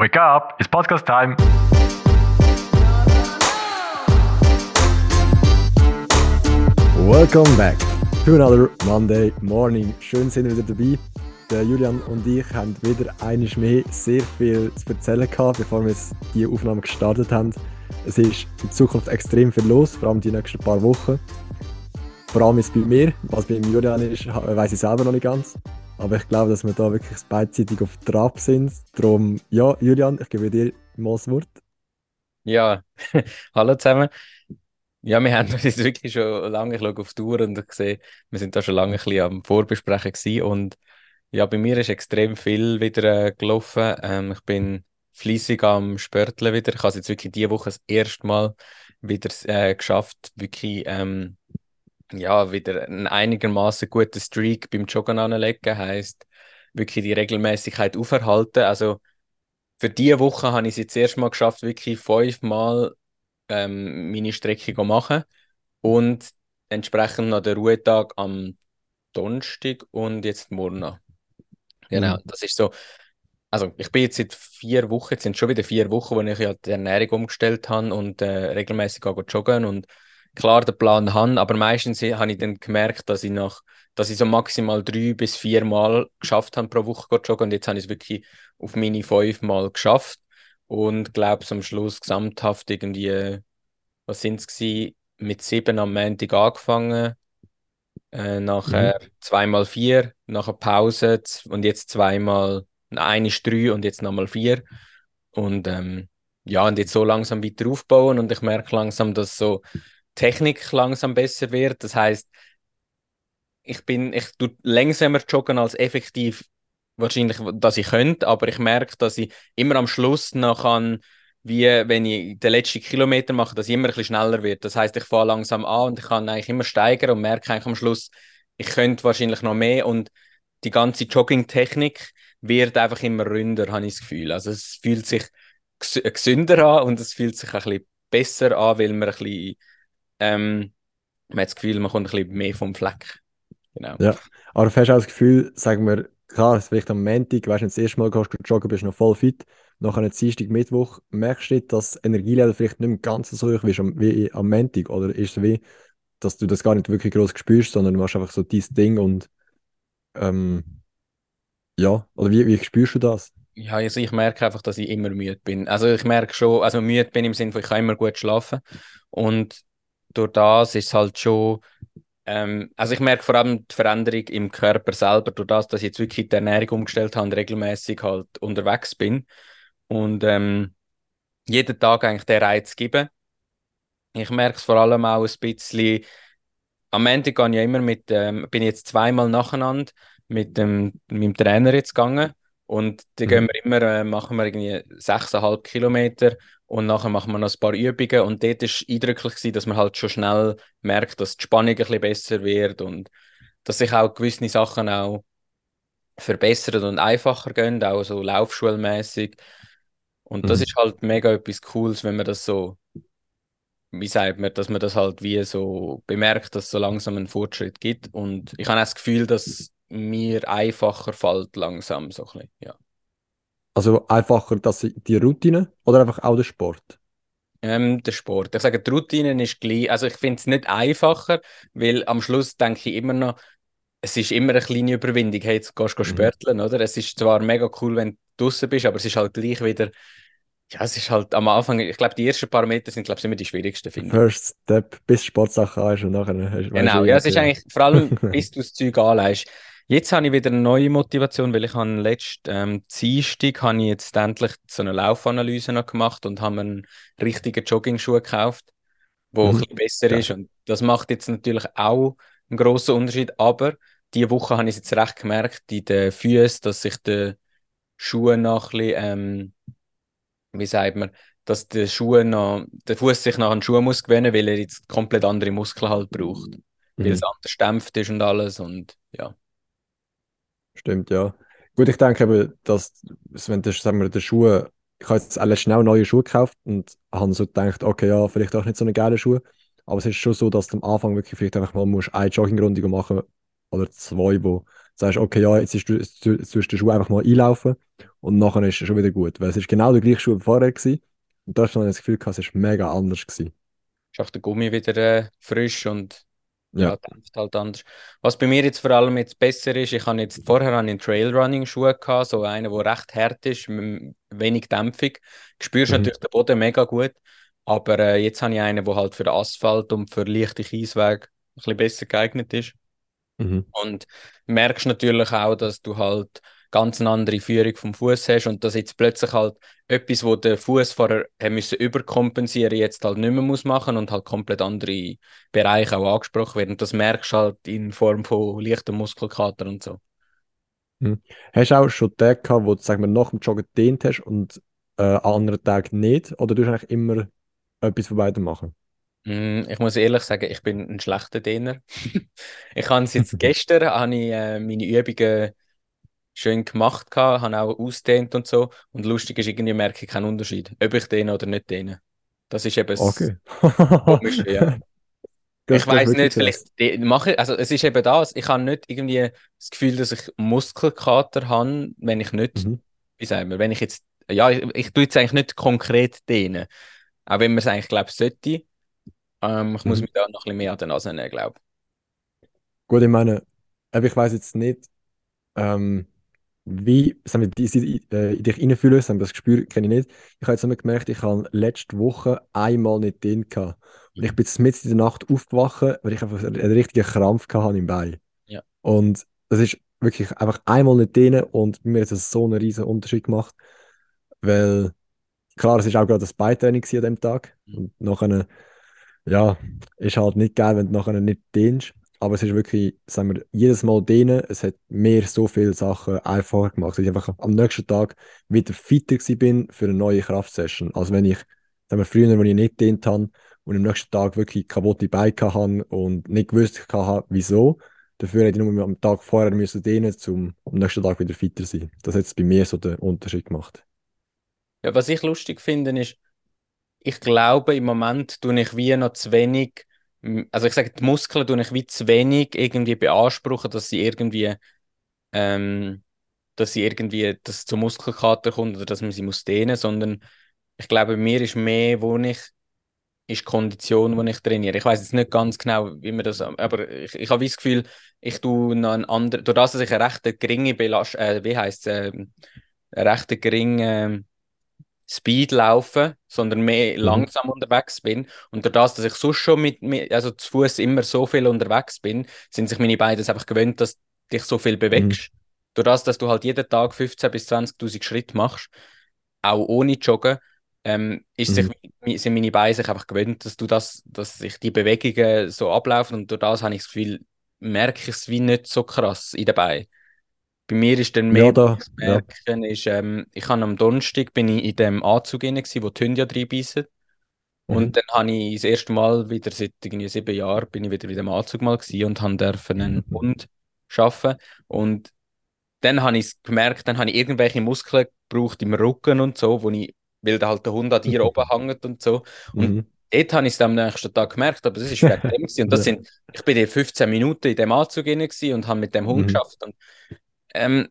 Wake up, it's podcast time. Welcome back to another Monday morning. Schön sind wir wieder dabei. Der Julian und ich haben wieder einiges mehr sehr viel zu erzählen gehabt, bevor wir die Aufnahme gestartet haben. Es ist in Zukunft extrem viel los, vor allem die nächsten paar Wochen. Vor allem ist bei mir, was bei Julian ist, weiß ich selber noch nicht ganz. Aber ich glaube, dass wir da wirklich beidseitig auf Trab sind. Darum, ja, Julian, ich gebe dir mal das Wort. Ja, hallo zusammen. Ja, wir haben uns wirklich schon lange, ich auf die Uhr und sehe, wir sind da schon lange ein bisschen am Vorbesprechen gewesen und ja, bei mir ist extrem viel wieder äh, gelaufen. Ähm, ich bin fließig am Spörteln wieder. Ich habe es jetzt wirklich diese Woche das erste Mal wieder äh, geschafft, wirklich ähm, ja, wieder einen einigermaßen guten Streak beim Joggen anlegen. Heißt wirklich die Regelmäßigkeit aufhalten. Also für diese Woche habe ich es jetzt erst mal geschafft, wirklich fünfmal ähm, meine Strecke zu machen und entsprechend noch den Ruhetag am Donnerstag und jetzt morgen Genau, mhm. das ist so. Also ich bin jetzt seit vier Wochen, jetzt sind schon wieder vier Wochen, wo ich ja die Ernährung umgestellt habe und äh, regelmäßig joggen und klar den Plan habe, aber meistens habe ich dann gemerkt, dass ich nach, dass ich so maximal drei bis vier Mal geschafft habe pro Woche zu joggen. Und jetzt habe ich es wirklich auf meine fünf Mal geschafft. Und glaube am Schluss gesamthaft irgendwie, was sind es mit sieben am Montag angefangen, äh, nachher mhm. zweimal vier, nachher Pause und jetzt zweimal, eine ist drei und jetzt nochmal vier. Und ähm, ja, und jetzt so langsam weiter aufbauen. Und ich merke langsam, dass so Technik langsam besser wird. Das heißt, ich bin, ich tue langsamer joggen als effektiv wahrscheinlich, dass ich könnte, aber ich merke, dass ich immer am Schluss noch kann, wie wenn ich den letzten Kilometer mache, dass ich immer ein bisschen schneller wird. Das heißt, ich fahre langsam an und ich kann eigentlich immer steigern und merke eigentlich am Schluss, ich könnte wahrscheinlich noch mehr und die ganze Jogging-Technik wird einfach immer ründer, habe ich das Gefühl. Also es fühlt sich gesünder an und es fühlt sich ein bisschen besser an, weil man ein bisschen, ähm, man hat das Gefühl, man kommt ein bisschen mehr vom Fleck. Genau. Ja, aber hast du auch das Gefühl, sagen wir, klar, vielleicht am Montag, weißt du, das erste Mal gehst du joggen, bist du noch voll fit. Nach einem Dienstag, Mittwoch, merkst du, dass das Energielevel vielleicht nicht mehr ganz so hoch ist wie am Montag? Oder ist es wie, dass du das gar nicht wirklich groß spürst, sondern du machst einfach so dieses Ding und ähm, ja, oder wie, wie spürst du das? Ja, also ich merke einfach, dass ich immer müde bin. Also ich merke schon, also müde bin im Sinne von, ich kann immer gut schlafen und durch das ist es halt schon ähm, also ich merke vor allem die Veränderung im Körper selber, durch das, dass ich jetzt wirklich die Ernährung umgestellt habe und regelmäßig halt unterwegs bin und ähm, jeden Tag eigentlich den Reiz geben. Ich merke es vor allem auch ein bisschen, am Ende gehe ich ja immer mit, ähm, bin jetzt zweimal nacheinander mit dem, mit dem Trainer jetzt gegangen und da mhm. gehen wir immer, äh, machen wir irgendwie 6,5 Kilometer und nachher machen wir noch ein paar Übungen und dort war eindrücklich, gewesen, dass man halt schon schnell merkt, dass die Spannung ein bisschen besser wird und dass sich auch gewisse Sachen auch verbessern und einfacher gehen, auch so laufschulmäßig. Und das mhm. ist halt mega etwas Cooles, wenn man das so, wie sagt man, dass man das halt wie so bemerkt, dass es so langsam einen Fortschritt gibt. Und ich habe auch das Gefühl, dass mir einfacher fällt langsam so ein bisschen, ja. Also einfacher dass die Routine oder einfach auch der Sport? Ähm, der Sport. Ich sage, die Routine ist gleich. Also ich finde es nicht einfacher, weil am Schluss denke ich immer noch, es ist immer eine kleine Überwindung. Hey, jetzt gehst du mhm. spörteln, oder? Es ist zwar mega cool, wenn du draußen bist, aber es ist halt gleich wieder. Ja, es ist halt am Anfang, ich glaube, die ersten paar Meter sind, glaube ich, immer die schwierigsten, finde. First Step, bis Sportsachen hast und nachher hast du. Genau, ja, es ist eigentlich vor allem, bis du das Zeug anleihst. Jetzt habe ich wieder eine neue Motivation, weil ich habe letzten ähm, Dienstag habe ich jetzt endlich so eine Laufanalyse noch gemacht und habe einen richtigen Jogging-Schuh gekauft, wo mhm. ein bisschen besser ja. ist. Und das macht jetzt natürlich auch einen grossen Unterschied. Aber diese Woche habe ich jetzt recht gemerkt, in den Füßen, dass sich der Schuh noch ein bisschen, ähm, wie sagt man, dass der Schuh noch, der Fuß sich nach einem Schuh muss gewöhnen, weil er jetzt komplett andere Muskeln halt braucht. Mhm. Weil es anders dämpft ist und alles und ja. Stimmt, ja. Gut, ich denke eben, dass, wenn du, sagen wir, der Schuh, ich habe jetzt alle schnell neue Schuhe gekauft und habe so gedacht, okay, ja, vielleicht auch nicht so eine geile Schuhe. Aber es ist schon so, dass du am Anfang wirklich vielleicht einfach mal musst eine Joggingrunde machen oder zwei, wo sagst, okay, ja, jetzt, ist, jetzt tust du den Schuh einfach mal einlaufen und nachher ist es schon wieder gut. Weil es ist genau der gleiche Schuh wie vorher gewesen. Und da du dann das Gefühl gehabt, es war mega anders gewesen. Ist auch der Gummi wieder äh, frisch und ja, dämpft halt anders. Was bei mir jetzt vor allem jetzt besser ist, ich habe jetzt vorher einen Trailrunning-Schuh gehabt, so einen, der recht hart ist, mit wenig Dämpfung. Du spürst Mhm. natürlich den Boden mega gut, aber äh, jetzt habe ich einen, der halt für den Asphalt und für leichte Kieswege ein bisschen besser geeignet ist. Mhm. Und merkst natürlich auch, dass du halt ganz eine andere Führung vom Fuß hast und dass jetzt plötzlich halt etwas, wo der Fuß vorher haben müssen überkompensieren, jetzt halt nicht mehr muss machen und halt komplett andere Bereiche auch angesprochen werden. Und das merkst du halt in Form von leichten Muskelkater und so. Hast du auch schon Tage gehabt, wo du sag mal, nach dem Joggen gedehnt hast und äh, an anderen Tagen nicht? Oder du eigentlich immer etwas von beidem machen? Mm, Ich muss ehrlich sagen, ich bin ein schlechter Dehner. Ich habe es jetzt gestern habe ich, äh, meine Übungen schön gemacht, gehabt, habe auch ausdehnt und so. Und lustig ist, irgendwie merke ich keinen Unterschied, ob ich dehne oder nicht dehne. Das ist eben das Okay. Komische, ja. Das Ich weiß nicht, vielleicht mache also es ist eben das, ich habe nicht irgendwie das Gefühl, dass ich Muskelkater habe, wenn ich nicht, Mhm. wie sagen wir, wenn ich jetzt, ja, ich, ich tue jetzt eigentlich nicht konkret dehnen, auch wenn man es eigentlich, glaube ich, sollte. Ähm, ich muss Mhm. mich da noch ein bisschen mehr an der Nase nehmen, glaube Gut, ich meine, aber ich weiß jetzt nicht, ähm, wie sagen wir, die, die, äh, in dich reinfühlen, sagen wir, das Gespür kenne ich nicht. Ich habe jetzt nur gemerkt, ich habe letzte Woche einmal nicht den gehabt. Und ich bin jetzt mitten in der Nacht aufgewacht, weil ich einfach einen richtigen Krampf hatte im Bein. Ja. Und das ist wirklich einfach einmal nicht den und bei mir hat es so einen riesen Unterschied gemacht, weil klar, es ist auch gerade das Beintraining gewesen an dem Tag Mhm. und nachher, ja, ist halt nicht geil, wenn du nachher nicht dehnst, aber es ist wirklich, sagen wir, jedes Mal dehnen, es hat mir so viele Sachen einfacher gemacht, dass ich einfach am nächsten Tag wieder fitter bin für eine neue Kraftsession. Also wenn ich, sagen wir, früher, wenn ich nicht dehnt habe und am nächsten Tag wirklich kaputte Beine hatte und nicht gewusst hatte, wieso, dafür hätte ich nur am Tag vorher müssen dehnen, um am nächsten Tag wieder fitter zu sein. Das hat jetzt bei mir so den Unterschied gemacht. Ja, was ich lustig finde, ist, ich glaube, im Moment tue ich wie noch zu wenig, also ich sage, die Muskeln tue ich wie zu wenig irgendwie beanspruchen, dass sie irgendwie, ähm, dass sie irgendwie, dass zu Muskelkater kommt oder dass man sie muss dehnen, sondern ich glaube, mir ist mehr, wo ich, ist die Kondition, wo ich trainiere. Ich weiß jetzt nicht ganz genau, wie man das, aber ich, ich habe das Gefühl, ich tue noch einen anderen, durch das, dass ich eine recht geringe Belastung, äh, wie heißt es, ähm, eine recht geringe, Speed laufen, sondern mehr Mhm. langsam unterwegs bin. Und durch das, dass ich sonst schon mit, mit also zu Fuß immer so viel unterwegs bin, sind sich meine Beine einfach gewöhnt, dass du dich so viel bewegst. Durch das, dass du halt jeden Tag 15.000 bis 20.000 Schritte machst, auch ohne Joggen, ähm, ist sich, mi- sind meine Beine sich einfach gewöhnt, dass du das, dass sich die Bewegungen so ablaufen und durch das habe ich das Gefühl, merke ich es wie nicht so krass in den Beinen. Bei mir ist dann mehr, Ja, da, das ja. Merken ist, ähm, ich habe am Donnerstag bin ich in dem Anzug rein, gewesen, wo die Hunde ja reinbeissen. Und Mhm. dann habe ich das erste Mal wieder seit irgendwie sieben Jahren bin ich wieder in dem Anzug mal gewesen und habe dürfen einen Mhm. Hund schaffen. Und dann habe ich gemerkt, dann habe ich irgendwelche Muskeln gebraucht im Rücken und so, wo ich, weil da halt der Hund an dir oben hängt und so. Und Mhm. dort habe ich es am nächsten Tag gemerkt, aber das ist wegen dem gewesen. Und das sind, ich bin in 15 Minuten in dem Anzug rein und habe mit dem Hund Mhm. geschafft. Und ähm,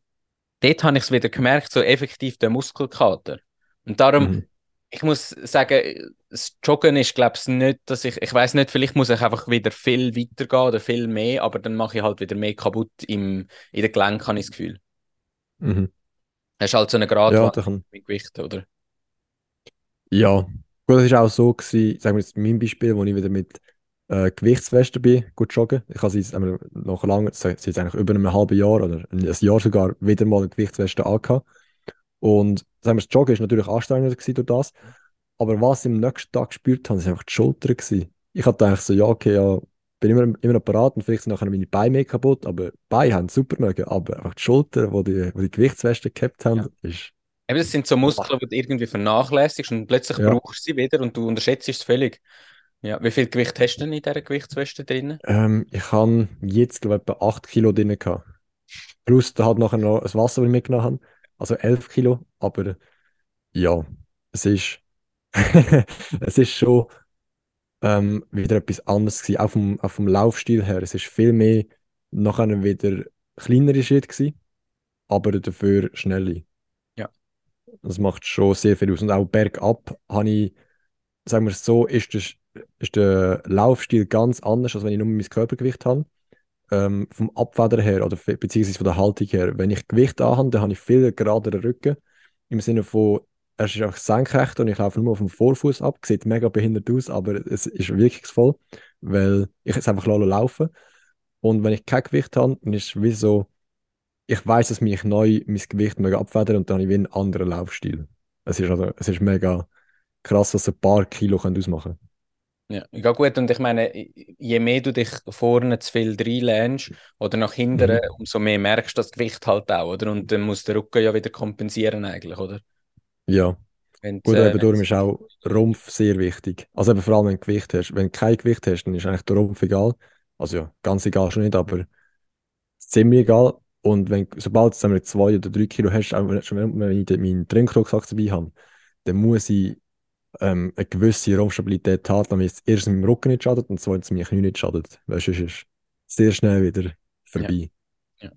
dort habe ich es wieder gemerkt, so effektiv der Muskelkater. Und darum, Mhm. ich muss sagen, das Joggen ist, glaube ich, nicht, dass ich, ich weiß nicht, vielleicht muss ich einfach wieder viel weitergehen oder viel mehr, aber dann mache ich halt wieder mehr kaputt im, in den Gelenken, habe ich das Gefühl. Mhm. Das ist halt so eine Ja, Gratwanderung da kann, mit Gewicht, oder? ja. Gut, das ist auch so gewesen, sagen wir jetzt in meinem Beispiel, wo ich wieder mit äh, Gewichtswesten bin, gut joggen. Ich habe sie jetzt einmal nach lang, sie jetzt eigentlich über einem halben Jahr oder ein Jahr sogar wieder mal eine Gewichtsweste angehabt. Und sagen wir, das Joggen ist natürlich anstrengender gewesen durch das. Aber was ich am nächsten Tag gespürt habe, ist einfach die Schulter gewesen. Ich hatte eigentlich so, ja, okay, ja, bin immer, immer noch parat und vielleicht sind nachher meine Beine mehr kaputt, aber Beine haben super mögen, aber einfach die Schulter, wo die, wo die Gewichtsweste gehabt haben, Ja. ist, Eben, das sind so Muskeln, die du irgendwie vernachlässigst und plötzlich Ja. brauchst du sie wieder und du unterschätzt es völlig. Ja, wie viel Gewicht hast du denn in dieser Gewichtsweste drin? ähm, ich habe jetzt, glaube ich, etwa 8 Kilo drin gehabt. Plus, da hat nachher noch das Wasser, das ich mitgenommen habe, also 11 Kilo, aber ja, es ist, es ist schon ähm, wieder etwas anderes gewesen, auch vom, auch vom Laufstil her. Es ist viel mehr nachher wieder kleinere Schritte gewesen, aber dafür schnelle. Ja. Das macht schon sehr viel aus. Und auch bergab habe ich, sagen wir es so, ist der, ist der Laufstil ganz anders, als wenn ich nur mein Körpergewicht habe. Ähm, vom Abfedern her oder beziehungsweise von der Haltung her. Wenn ich Gewicht anhabe, dann habe ich viel geraderen Rücken. Im Sinne von, er ist einfach senkrecht und ich laufe nur auf dem Vorfuß ab. Sieht mega behindert aus, aber es ist wirkungsvoll, weil ich es einfach laufen Und wenn ich kein Gewicht habe, dann ist es wie so, ich weiß, dass mich neu mein Gewicht mega abfedert und dann habe ich wie einen anderen Laufstil. Es ist, also, es ist mega krass, was ein paar Kilo ausmachen können. Ja, ja gut, und ich meine, je mehr du dich vorne zu viel reinlähnst oder nach hinten, mhm. umso mehr merkst du das Gewicht halt auch, oder? Und dann muss der Rücken ja wieder kompensieren eigentlich, oder? Ja. Wenn gut, äh, eben darum ist auch Rumpf sehr wichtig. Also eben vor allem, wenn du Gewicht hast. Wenn du kein Gewicht hast, dann ist eigentlich der Rumpf egal. Also ja, ganz egal schon nicht, aber ziemlich egal. Und wenn, sobald du zwei oder drei Kilo hast, auch wenn, wenn ich meinen Trinkrucksack dabei habe, dann muss ich ähm, eine gewisse Raumstabilität haben, damit es erstens meinem Rücken nicht schadet und zweitens mir Knie nicht schadet. Weil sonst ist es sehr schnell wieder vorbei. Ja. ja.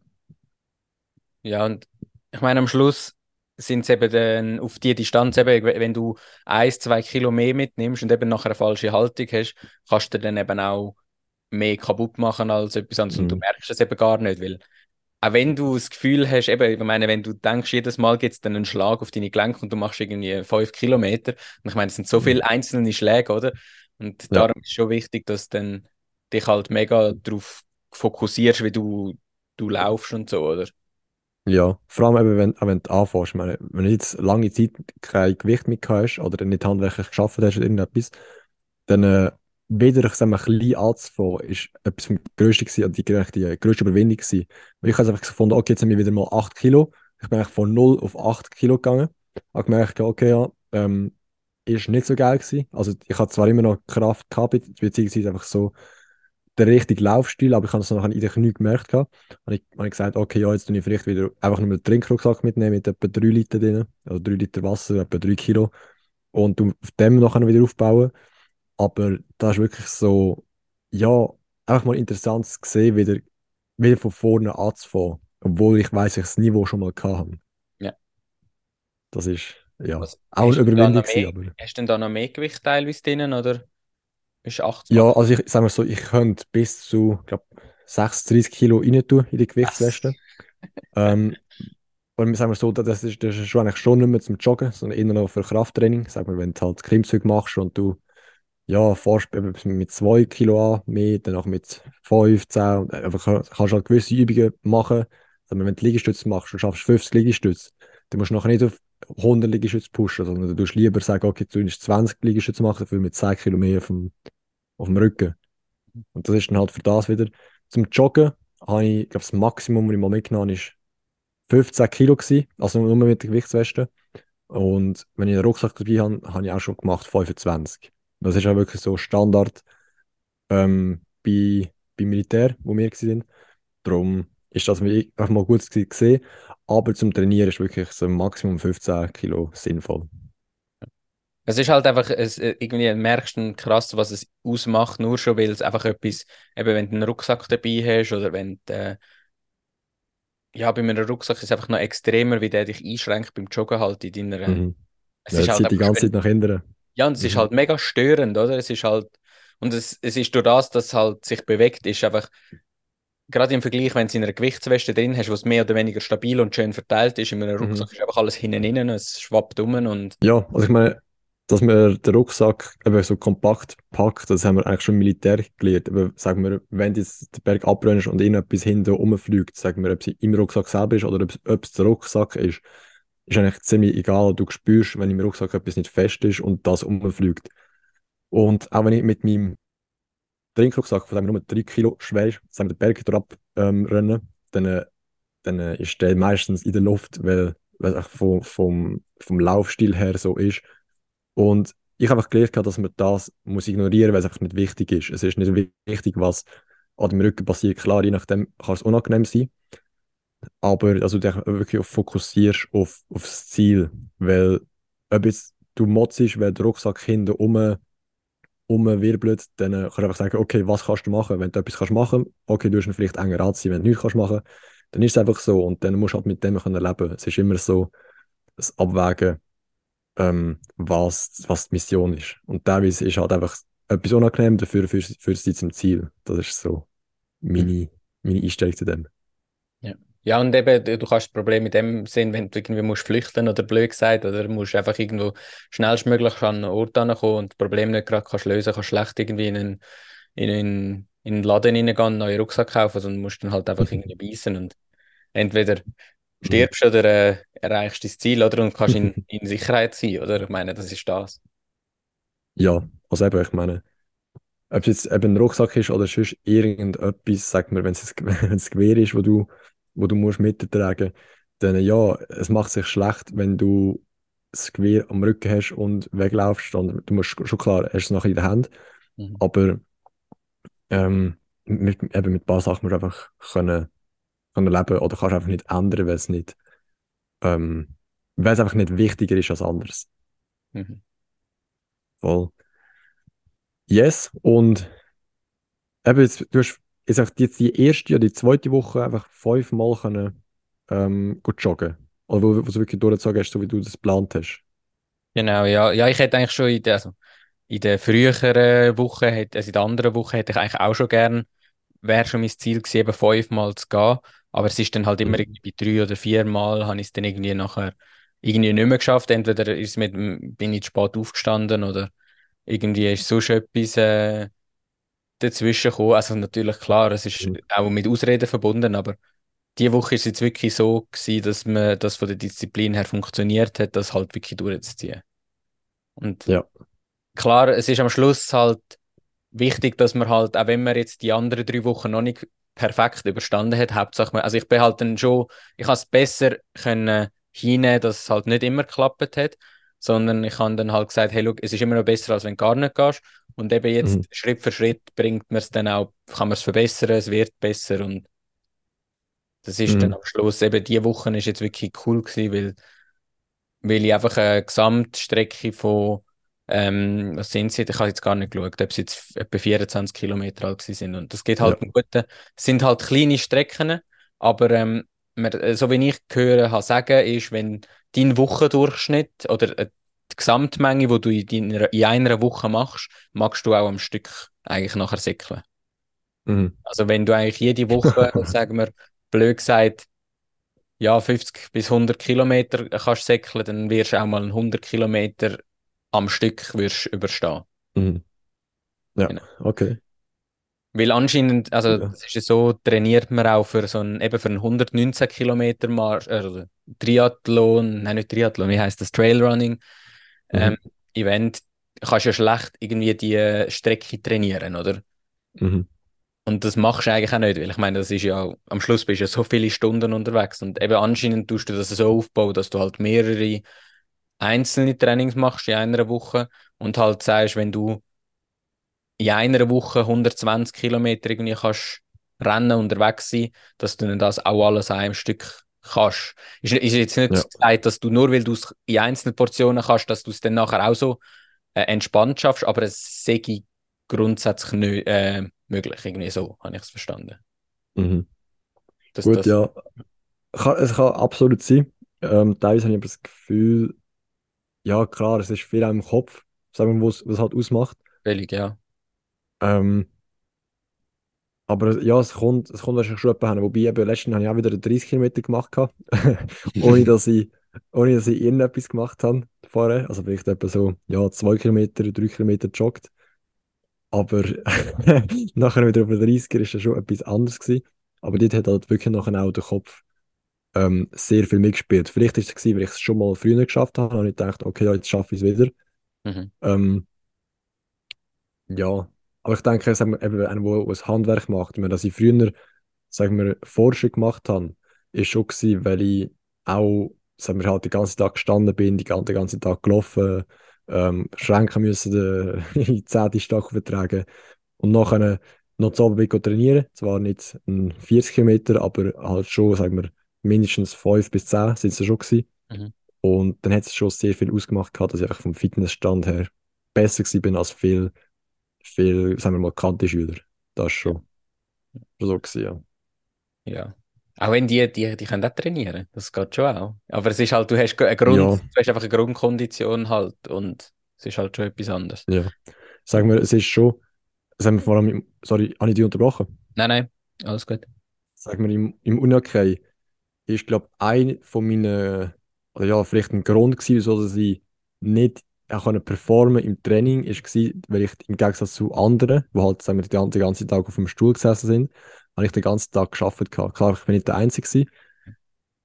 ja, und ich meine, am Schluss sind es eben dann auf die Distanz, eben, wenn du ein, zwei Kilo mehr mitnimmst und eben nachher eine falsche Haltung hast, kannst du dann eben auch mehr kaputt machen als etwas anderes mhm. und du mhm. merkst es eben gar nicht, weil auch wenn du das Gefühl hast, eben, ich meine, wenn du denkst, jedes Mal gibt es dann einen Schlag auf deine Gelenke und du machst irgendwie fünf Kilometer, und ich meine, es sind so viele einzelne Schläge, oder? Und ja. darum ist es schon wichtig, dass du dann dich halt mega darauf fokussierst, wie du, du laufst und so, oder? Ja, vor allem eben, wenn, wenn du anfängst. Meine, wenn du jetzt lange Zeit kein Gewicht mehr hast oder nicht handwerklich geschafft hast oder irgendetwas, dann äh, wieder ich mal, klein anzufangen, ist etwas vom Größten gewesen, die, die größte Überwindung gewesen. Weil ich habe einfach gefunden, okay, jetzt haben wir wieder mal 8 Kilo. Ich bin von 0 auf 8 Kilo gegangen. Ich habe gemerkt, okay, ja, ähm, ist nicht so geil gewesen. Also ich hatte zwar immer noch Kraft gehabt, beziehungsweise einfach so der richtige Laufstil, aber ich habe es noch in den Knien gemerkt. Gehabt. Und ich habe gesagt, okay, ja, jetzt tue ich vielleicht wieder einfach nur einen Trinkrucksack mitnehmen mit etwa 3 Liter drin, also 3 Liter Wasser, etwa 3 Kilo und auf dem nachher wieder aufbauen. Aber da ist wirklich so, ja, einfach mal interessant zu sehen, wieder, wieder von vorne anzufangen. Obwohl ich weiß, ich das Niveau schon mal hatte. Ja. Das ist, ja, Was, auch eine Überwindung. Mehr, aber... Hast du denn da noch mehr Gewicht teilweise drin, oder ist 80? Ja, also ich sage mal so, ich könnte bis zu, glaube 36 Kilo rein tun in die Gewichtsweste. ähm, und sagen wir so, das ist, das ist schon eigentlich schon nicht mehr zum Joggen, sondern eher noch für Krafttraining. Sagen wir, wenn du halt Klimmzüge machst und du ja, fährst mit 2 Kilo an, mehr, danach mit 5, 10. Einfach kannst halt gewisse Übungen machen. Also wenn du Liegestütze machst und schaffst 50 Liegestütze, dann musst du nachher nicht auf 100 Liegestütze pushen, sondern du musst lieber sagen, okay, du willst 20 Liegestütze machen, dafür mit 10 Kilo mehr auf dem, auf dem Rücken. Und das ist dann halt für das wieder. Zum Joggen habe ich, glaube das Maximum, was ich mal mitgenommen habe, ist 15 Kilo gewesen, also nur mit der Gewichtsweste. Und wenn ich einen Rucksack dabei habe, habe ich auch schon gemacht 25. Das ist auch wirklich so Standard ähm, bei, beim Militär, wo wir waren. Darum ist das einfach mal gut gesehen. Aber zum Trainieren ist wirklich so Maximum 15 Kilo sinnvoll. Es ist halt einfach, es, äh, irgendwie merkst du krass, was es ausmacht, nur schon, weil es einfach etwas, eben wenn du einen Rucksack dabei hast oder wenn du, äh, ja, bei einem Rucksack ist es einfach noch extremer, wie der dich einschränkt beim Joggen halt in deiner. Mhm. Es ja, ist halt die ganze Zeit nach hinten. Ja, und es mhm. ist halt mega störend, oder? Es ist halt, und es, es ist durch das, dass es halt sich bewegt, ist einfach, gerade im Vergleich, wenn du in einer Gewichtsweste drin hast, wo es mehr oder weniger stabil und schön verteilt ist, in einem mhm. Rucksack mhm. ist einfach alles hinten innen, es schwappt um und... Ja, also ich meine, dass man den Rucksack eben so kompakt packt, das haben wir eigentlich schon im Militär gelernt. Aber sagen wir, wenn du jetzt den Berg abrennst und irgendetwas hinten rumfliegt, sagen wir, ob es im Rucksack selber ist oder ob es der Rucksack ist, ist eigentlich ziemlich egal. Du spürst, wenn im Rucksack etwas nicht fest ist und das umfliegt. Und auch wenn ich mit meinem Trinkrucksack, von dem nur 3 Kilo schwer ist, wir den Berg drauf ähm, rennen, dann, dann ist der meistens in der Luft, weil, weil es vom, vom, vom Laufstil her so ist. Und ich habe einfach gelernt, dass man das muss ignorieren muss, weil es einfach nicht wichtig ist. Es ist nicht wichtig, was an dem Rücken passiert. Klar, je nachdem kann es unangenehm sein aber also dich wirklich fokussierst auf, auf das Ziel, weil ob jetzt du motzest, weil der Rucksack hinten um, umwirbelt, dann kannst du einfach sagen, okay, was kannst du machen? Wenn du etwas kannst machen, okay, du ihn vielleicht enger anziehen, wenn du nichts kannst machen, dann ist es einfach so und dann musst du halt mit dem können leben. Es ist immer so das Abwägen, ähm, was, was die Mission ist. Und teilweise ist halt einfach etwas unangenehm, dafür führt es zum Ziel. Das ist so meine, meine Einstellung zu dem. Ja. Und eben, du kannst das Problem in dem Sinn, wenn du irgendwie musst flüchten oder blöd gesagt, oder musst einfach irgendwo schnellstmöglich an einen Ort kommen und das Problem nicht gerade kannst lösen, kannst schlecht irgendwie in einen, in einen, in einen Laden reingehen, einen neuen Rucksack kaufen, sondern musst dann halt einfach irgendwie beißen und entweder stirbst oder äh, erreichst das Ziel, oder? Und kannst in, in Sicherheit sein, oder? Ich meine, das ist das. Ja, also eben, ich meine, ob es jetzt eben ein Rucksack ist oder sonst irgendetwas, sag mir, wenn es ein Gewehr ist, wo du wo du musst mittragen dann ja, es macht sich schlecht, wenn du das Gewehr am Rücken hast und weglaufst. Und du musst schon klar, hast es nachher in der Hand. Mhm. Aber ähm, mit, eben mit ein paar Sachen musst du einfach können, können leben oder kannst einfach nicht ändern, weil es nicht ähm, weil es einfach nicht wichtiger ist als anderes. Mhm. Voll. Yes, und eben, jetzt, du hast ich sag jetzt die erste oder die zweite Woche einfach fünfmal können, ähm, gut joggen. Oder wo, wo du wirklich durchgezogen hast, so wie du das geplant hast. Genau, ja. Ja, ich hätte eigentlich schon in der, also in der früheren Woche, also in der anderen Woche, hätte ich eigentlich auch schon gern, wäre schon mein Ziel gewesen, eben fünfmal zu gehen. Aber es ist dann halt immer mhm. irgendwie bei drei oder vier Mal, habe ich es dann irgendwie nachher irgendwie nicht mehr geschafft. Entweder ist mit, bin ich zu spät aufgestanden oder irgendwie ist sonst etwas äh, dazwischen gekommen. Also natürlich klar, es ist mhm. auch mit Ausreden verbunden, aber die Woche ist jetzt wirklich so gewesen, dass man das von der Disziplin her funktioniert hat, das halt wirklich durchzuziehen. Und ja. klar, es ist am Schluss halt wichtig, dass man halt, auch wenn man jetzt die anderen drei Wochen noch nicht perfekt überstanden hat, Hauptsache, also ich bin halt dann schon, ich habe es besser können hinnehmen, dass es halt nicht immer geklappt hat, sondern ich habe dann halt gesagt, hey, look, es ist immer noch besser, als wenn du gar nicht gehst. Und eben jetzt mhm. Schritt für Schritt bringt man es dann auch, kann man es verbessern, es wird besser und das ist mhm. dann am Schluss, eben die Woche ist jetzt wirklich cool gewesen, weil, weil ich einfach eine Gesamtstrecke von, ähm, was sind sie? Ich habe jetzt gar nicht geschaut, ob sie jetzt etwa 24 Kilometer alt sind und das geht halt ja. gut. Es sind halt kleine Strecken, aber ähm, so wie ich gehört habe, sagen, ist, wenn dein Wochendurchschnitt oder äh, die Gesamtmenge, die du in, deiner, in einer Woche machst, magst du auch am Stück eigentlich nachher säckeln. Mhm. Also wenn du eigentlich jede Woche, sagen wir, blöd gesagt, ja, 50 bis 100 Kilometer kannst säckeln, dann wirst du auch mal 100 Kilometer am Stück wirst überstehen. Mhm. Ja, genau. okay. Weil anscheinend, also ja. das ist ja so, trainiert man auch für so einen, eben für einen 119 Kilometer Marsch, äh, Triathlon, nein nicht Triathlon, wie heißt das, Trailrunning mhm. ähm, Event, kannst ja schlecht irgendwie die Strecke trainieren, oder? Mhm. Und das machst du eigentlich auch nicht, weil ich meine, das ist ja, am Schluss bist du ja so viele Stunden unterwegs und eben anscheinend tust du das so aufbauen, dass du halt mehrere einzelne Trainings machst in einer Woche und halt sagst, wenn du in einer Woche 120 Kilometer irgendwie kannst rennen unterwegs sein, dass du dann das auch alles an einem Stück kannst. Ist, ist jetzt nicht ja. gesagt, dass du nur, weil du es in einzelnen Portionen kannst, dass du es dann nachher auch so äh, entspannt schaffst, aber es ich grundsätzlich nicht äh, möglich. Irgendwie so habe ich es verstanden. Mhm. Dass Gut, das, ja. Kann, es kann absolut sein. Ähm, teilweise habe ich aber das Gefühl, ja klar, es ist viel im Kopf, sagen wir, was es halt ausmacht. Völlig, ja. Ähm, aber ja, es kommt, es kommt wahrscheinlich schon jemand hin. Wobei, eben, letztens habe ich auch wieder 30 Kilometer gemacht, ohne, dass ich, ohne dass ich irgendetwas gemacht habe vorher. Also vielleicht etwa so, ja, 2 Kilometer, 3 Kilometer joggt. Aber nachher wieder der 30er ist ja schon etwas anderes gewesen. Aber dort hat halt wirklich nachher auch der Kopf ähm, sehr viel mitgespielt. Vielleicht ist es gewesen, weil ich es schon mal früher geschafft habe und ich dachte, okay, ja, jetzt schaffe ich es wieder. Mhm. Ähm, ja, aber ich denke, sagen wir, eben, einer, der ein Handwerk macht, wenn dass ich früher sagen wir, Forschung gemacht habe, ist schon gewesen, weil ich auch sagen wir, halt den ganzen Tag gestanden bin, den ganzen Tag gelaufen, ähm, Schränke müssen in die 10. Stock vertragen und nachher noch zu Abend trainieren. Zwar nicht 40 Kilometer, aber halt schon, sagen wir, mindestens 5 bis 10 sind es schon gewesen. Mhm. Und dann hat es schon sehr viel ausgemacht, dass ich einfach vom Fitnessstand her besser war als viel viel, sagen wir mal, bekannte Schüler. Das ist schon, schon so gewesen, ja. Ja. Auch wenn die, die, die können auch trainieren, das geht schon auch. Aber es ist halt, du hast eine Grund, Ja. du hast einfach eine Grundkondition halt und es ist halt schon etwas anderes. Ja. Sagen wir, es ist schon, sagen wir vor allem, sorry, habe ich dich unterbrochen? Nein, nein, alles gut. Sagen wir, im, im Unihockey ist, glaube ich, ein von meinen, oder ja, vielleicht ein Grund gewesen, wieso dass ich nicht können performen im Training, ist gewesen, weil ich im Gegensatz zu anderen, die halt, sagen wir, den ganzen, Tag auf dem Stuhl gesessen sind, habe ich den ganzen Tag gehabt. Klar, ich bin nicht der Einzige gewesen.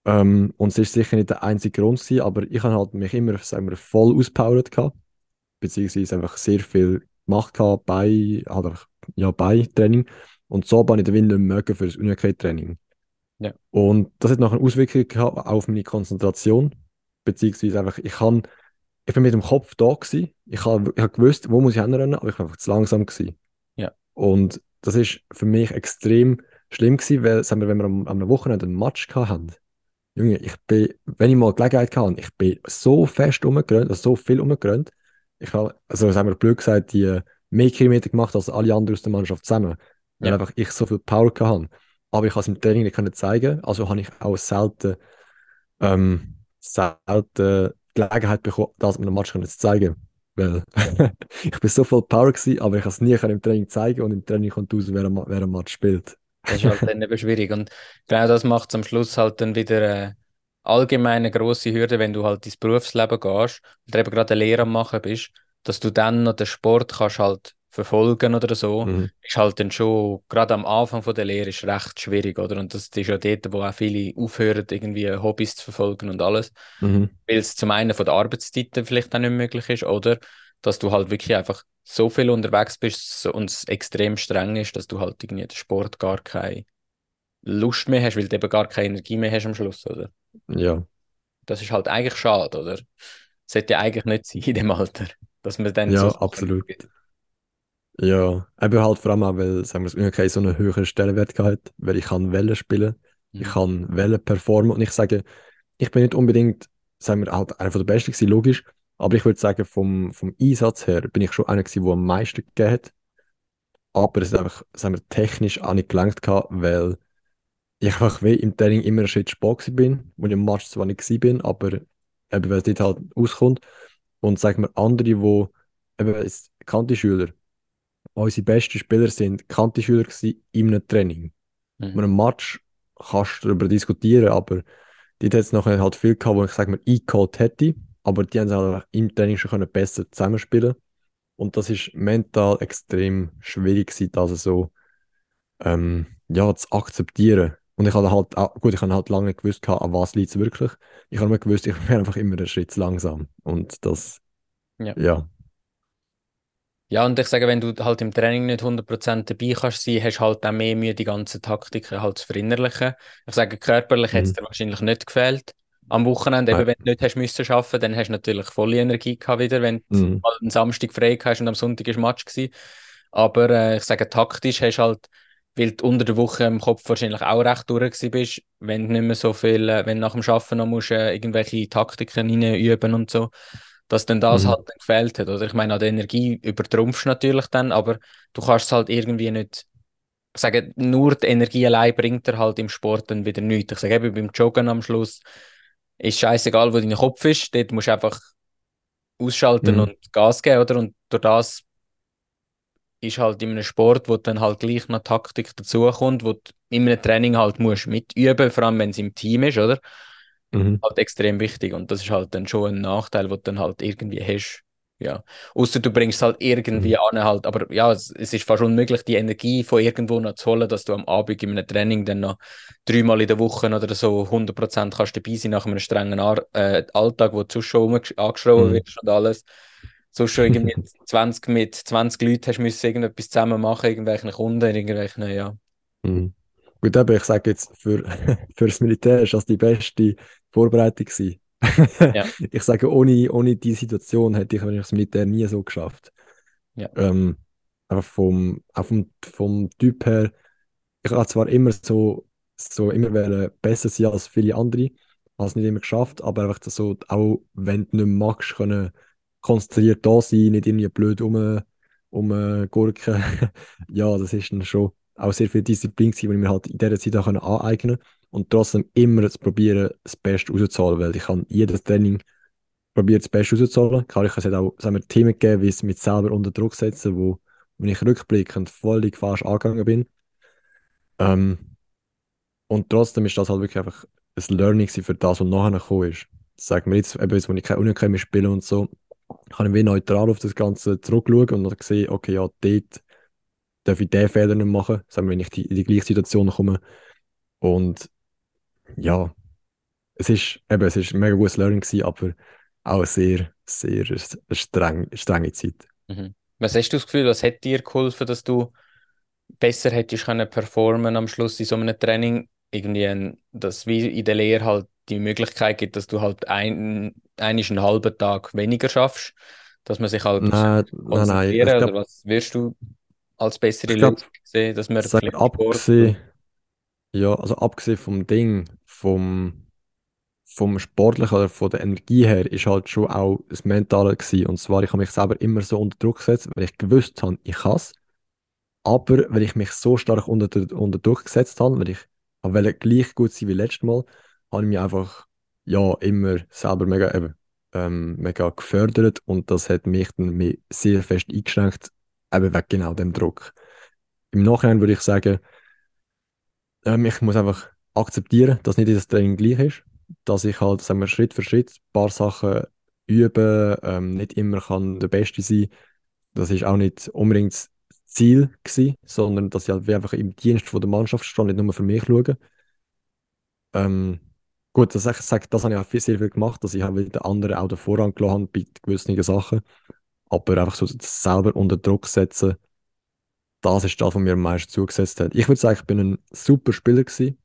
Ähm, und es ist sicher nicht der einzige Grund gewesen, aber ich habe halt mich immer, sagen wir, voll auspowert gehabt, beziehungsweise einfach sehr viel gemacht gehabt bei, einfach, ja, bei Training. Und so habe ich den Willen nicht mehr mögen für das Unihockey-Training. Ja. Und das hat nachher Auswirkungen gehabt auf meine Konzentration, beziehungsweise einfach, ich kann, ich bin mit dem Kopf da gewesen, ich habe hab gewusst, wo muss ich hinrennen, aber ich war einfach zu langsam gewesen. Ja. Und das ist für mich extrem schlimm gewesen, weil, sagen wir, wenn wir am, am Wochenende einen Match haben, Junge, ich bin, wenn ich mal Gelegenheit hatte, ich bin so fest umgerannt, also so viel umgerannt, ich habe, also sagen wir blöd gesagt, die mehr Kilometer gemacht als alle anderen aus der Mannschaft zusammen, weil Ja. einfach ich so viel Power hatte. Aber ich habe es im Training nicht zeigen, also habe ich auch selten, ähm, selten Gelegenheit bekommen, das mit einem Match zu zeigen. Weil ich bin so voll Power gewesen, aber ich habe es nie im Training zeigen und im Training kommt raus, wer, wer ein Match spielt. Das ist halt dann eben schwierig. Und genau das macht es am Schluss halt dann wieder eine allgemeine grosse Hürde, wenn du halt ins Berufsleben gehst und eben gerade eine Lehre machen bist, dass du dann noch den Sport kannst halt verfolgen oder so, Mhm. ist halt dann schon, gerade am Anfang von der Lehre ist recht schwierig, oder? Und das ist ja dort, wo auch viele aufhören, irgendwie Hobbys zu verfolgen und alles, Mhm. weil es zum einen von der Arbeitszeiten vielleicht auch nicht möglich ist, oder dass du halt wirklich einfach so viel unterwegs bist und es extrem streng ist, dass du halt irgendwie den Sport gar keine Lust mehr hast, weil du eben gar keine Energie mehr hast am Schluss, oder? Ja. Das ist halt eigentlich schade, oder? Sollte ja eigentlich nicht sein in dem Alter, dass man dann Ja, so Sachen absolut. gibt. Ja, eben halt vor allem auch, weil, sagen wir, das Unihockey so einen höheren Stellenwert gehabt, weil ich kann Wellen spielen, ich Mhm. kann Wellen performen. Und ich sage, ich bin nicht unbedingt, sagen wir, halt einer von der Besten gewesen, logisch, aber ich würde sagen, vom, vom Einsatz her bin ich schon einer gewesen, der am meisten gegeben hat, aber es ist einfach, sagen wir, technisch auch nicht gelangt gehabt, weil ich einfach wie im Training immer einen Schritt spät bin, wo ich im Match zwar nicht gewesen bin, aber eben, weil es dort halt auskommt und sagen wir, andere, wo eben, jetzt Kanti-Schüler, unsere besten Spieler sind Kanti-Schüler in einem Training. Mhm. In einem Match kannst du darüber diskutieren, aber dort hat es nachher halt viel gehabt, wo ich sag mal eingeholt hätte, aber die haben es halt im Training schon können besser zusammenspielen und das ist mental extrem schwierig gewesen, das so ähm, ja, zu akzeptieren. Und ich habe halt, auch, gut, ich habe halt lange nicht gewusst, gehabt, an was liegt es wirklich. Ich habe nur gewusst, ich bin einfach immer einen Schritt langsam. Und das, Ja. ja, Ja, und ich sage, wenn du halt im Training nicht 100% dabei kannst sein, hast du halt auch mehr Mühe, die ganzen Taktiken halt zu verinnerlichen. Ich sage, körperlich hat es Mhm. dir wahrscheinlich nicht gefehlt. Am Wochenende, eben, wenn du nicht hast müssen arbeiten, dann hast du natürlich volle Energie gehabt wieder, wenn du Mhm. mal einen Samstag frei hast und am Sonntag ist Match gewesen. Aber äh, ich sage, taktisch hast du halt, weil du unter der Woche im Kopf wahrscheinlich auch recht durch bist, wenn du nicht mehr so viel, äh, wenn du nach dem Arbeiten noch musst, äh, irgendwelche Taktiken üben und so, dass dann das Mhm. halt dann gefehlt hat. Oder ich meine, an der Energie übertrumpfst du natürlich dann, aber du kannst es halt irgendwie nicht, ich sage, nur die Energie allein bringt dir halt im Sport dann wieder nichts. Ich sage eben beim Joggen am Schluss, ist scheißegal, wo dein Kopf ist, dort musst du einfach ausschalten Mhm. und Gas geben, oder? Und durch das ist halt in einem Sport, wo dann halt gleich noch Taktik dazukommt, wo du in einem Training halt musst mitüben, vor allem wenn es im Team ist, oder? Mhm. Halt extrem wichtig und das ist halt dann schon ein Nachteil, den du dann halt irgendwie hast. Ja, außer du bringst es halt irgendwie Mhm. an halt, aber ja, es, es ist fast unmöglich, die Energie von irgendwo noch zu holen, dass du am Abend in einem Training dann noch dreimal in der Woche oder so 100% kannst dabei sein nach einem strengen Ar äh, Alltag, wo du sonst schon angeschrien Mhm. wirst und alles. Sonst schon irgendwie 20 mit 20 Leuten hast müssen irgendetwas zusammen machen, irgendwelchen Kunden, irgendwelchen, ja. Mhm. Gut, eben, ich sage jetzt, für, für das Militär ist das die beste Vorbereitung gewesen. Ja. Ich sage, ohne, ohne die Situation hätte ich das Militär nie so geschafft. Ja. Ähm, aber vom, auch vom, vom Typ her, ich habe zwar immer so, so immer wollen besser sein als viele andere, habe es nicht immer geschafft, aber einfach so, auch wenn du nicht magst, können konzentriert da sein, nicht irgendwie blöd um, um Gurken. ja, das ist dann schon auch sehr viel Disziplin gewesen, die ich mir halt in dieser Zeit auch aneignen konnte. und trotzdem immer zu probieren, das Beste rauszuholen, weil ich kann jedes Training probiert das Beste rauszuholen. Klar, ich kann es auch sagen wir, Themen geben, wie es mit selber unter Druck setzen, wo, wenn ich rückblickend völlig falsch angegangen bin. Ähm, und trotzdem ist das halt wirklich einfach ein Learning für das, was nachher gekommen ist. Sagen wir jetzt, eben jetzt, wo ich keine Uni mehr spiele und so, kann ich wie neutral auf das Ganze zurückschauen und dann sehen, okay, ja, dort darf ich diesen Fehler nicht machen, sagen wir, wenn ich die, in die gleiche Situation komme. Und ja, es ist eben, es ist ein mega gutes Learning gewesen, aber auch sehr, sehr streng, strenge Zeit. Mhm. Was hast du das Gefühl, was hat dir geholfen, dass du besser hättest können performen am Schluss in so einem Training? Irgendwie, dass wie in der Lehre halt die Möglichkeit gibt, dass du halt ein, einen halben Tag weniger schaffst, dass man sich halt nein, nein, nein. Glaub, oder was wirst du als bessere Lösung sehen, dass man vielleicht abgesehen, ja, also abgesehen vom Ding, vom vom Sportlichen oder von der Energie her ist halt schon auch das Mentale gewesen. Und zwar, ich habe mich selber immer so unter Druck gesetzt, weil ich gewusst habe, ich kann es. Aber weil ich mich so stark unter, unter Druck gesetzt habe, weil ich wollte gleich gut sein wie letztes Mal, habe ich mich einfach ja, immer selber mega, eben, ähm, mega gefördert und das hat mich dann sehr fest eingeschränkt, eben wegen genau dem Druck. Im Nachhinein würde ich sagen, ähm, ich muss einfach akzeptieren, dass nicht jedes Training gleich ist dass ich halt, sagen wir, Schritt für Schritt ein paar Sachen übe, ähm, nicht immer kann der Beste sein. Das ist auch nicht unbedingt das Ziel gewesen, sondern dass ich halt einfach im Dienst von der Mannschaft stehe, nicht nur für mich schaue. Ähm, gut, das, ich sage, das habe ich auch viel, sehr viel gemacht, dass ich halt den anderen auch den Vorrang gelassen habe bei gewissen Sachen. Aber einfach so das selber unter Druck setzen, das ist das, was mir am meisten zugesetzt hat. Ich würde sagen, ich bin ein super Spieler gewesen,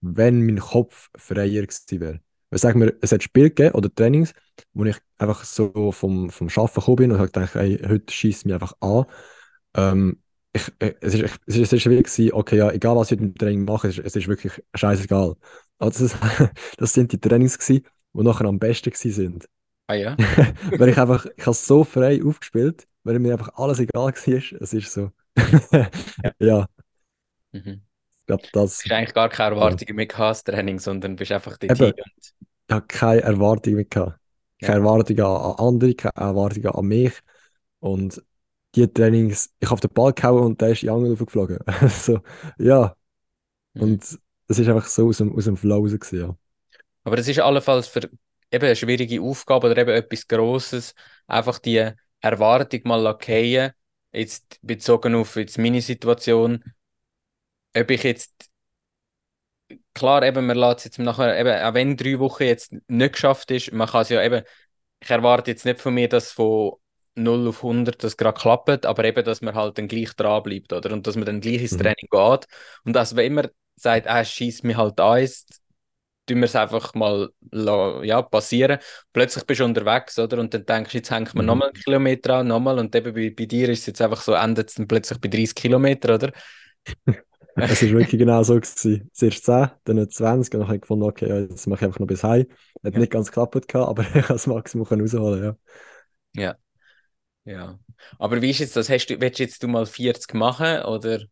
wenn mein Kopf freier gewesen wäre. Weil sagen wir, es hat Spiele gegeben oder Trainings, wo ich einfach so vom, vom Arbeiten gekommen bin und habe gedacht, hey, heute schießt mich einfach an. Ähm, ich, äh, es, ist, es ist sehr schwierig gewesen, okay, ja, egal was ich mit dem Training mache, es ist, es ist wirklich scheißegal. Also das, das sind die Trainings gewesen, die nachher am besten sind. Ah ja? weil ich einfach, ich habe so frei aufgespielt, weil mir einfach alles egal war. Es ist so. ja. ja. Mhm glaube, das. Du hast eigentlich gar keine Erwartungen mehr gehabt, Training, sondern bist einfach dort Eben, Ich habe keine Erwartungen mehr gehabt. Keine ja. Erwartungen an andere, keine Erwartungen an mich. Und die Trainings, ich habe den Ball gehauen und der ist in die Angel aufgeflogen. so, ja. Mhm. Und es ist einfach so aus dem, aus dem Flow raus, ja. Aber das ist allenfalls für eben eine schwierige Aufgabe oder eben etwas Grosses, einfach die Erwartung mal lackieren, jetzt bezogen auf jetzt meine Situation, ob ich jetzt klar, eben, man lässt es jetzt nachher, eben, auch wenn drei Wochen jetzt nicht geschafft ist, man kann es ja eben, ich erwarte jetzt nicht von mir, dass von 0 auf 100 das gerade klappt, aber eben, dass man halt dann gleich dran bleibt, oder? Und dass man dann gleich ins mhm. Training geht. Und dass man immer sagt, ah, schießt mir halt eins, tun wir es einfach mal ja, passieren. Plötzlich bist du unterwegs, oder? Und dann denkst du, jetzt hängt man mhm. nochmal einen Kilometer an, nochmal. Und eben bei, bei dir ist es jetzt einfach so, endet es dann plötzlich bei 30 Kilometern, oder? Es war wirklich genau so. Gewesen. Zuerst 10, dann 20 und dann habe ich gefunden, okay, jetzt mache ich einfach noch bis heim. Hat ja. nicht ganz geklappt, aber ich habe das Maximum rausholen ja. Ja. Ja. Aber wie ist jetzt das? Hast du, willst du jetzt du mal 40 machen oder?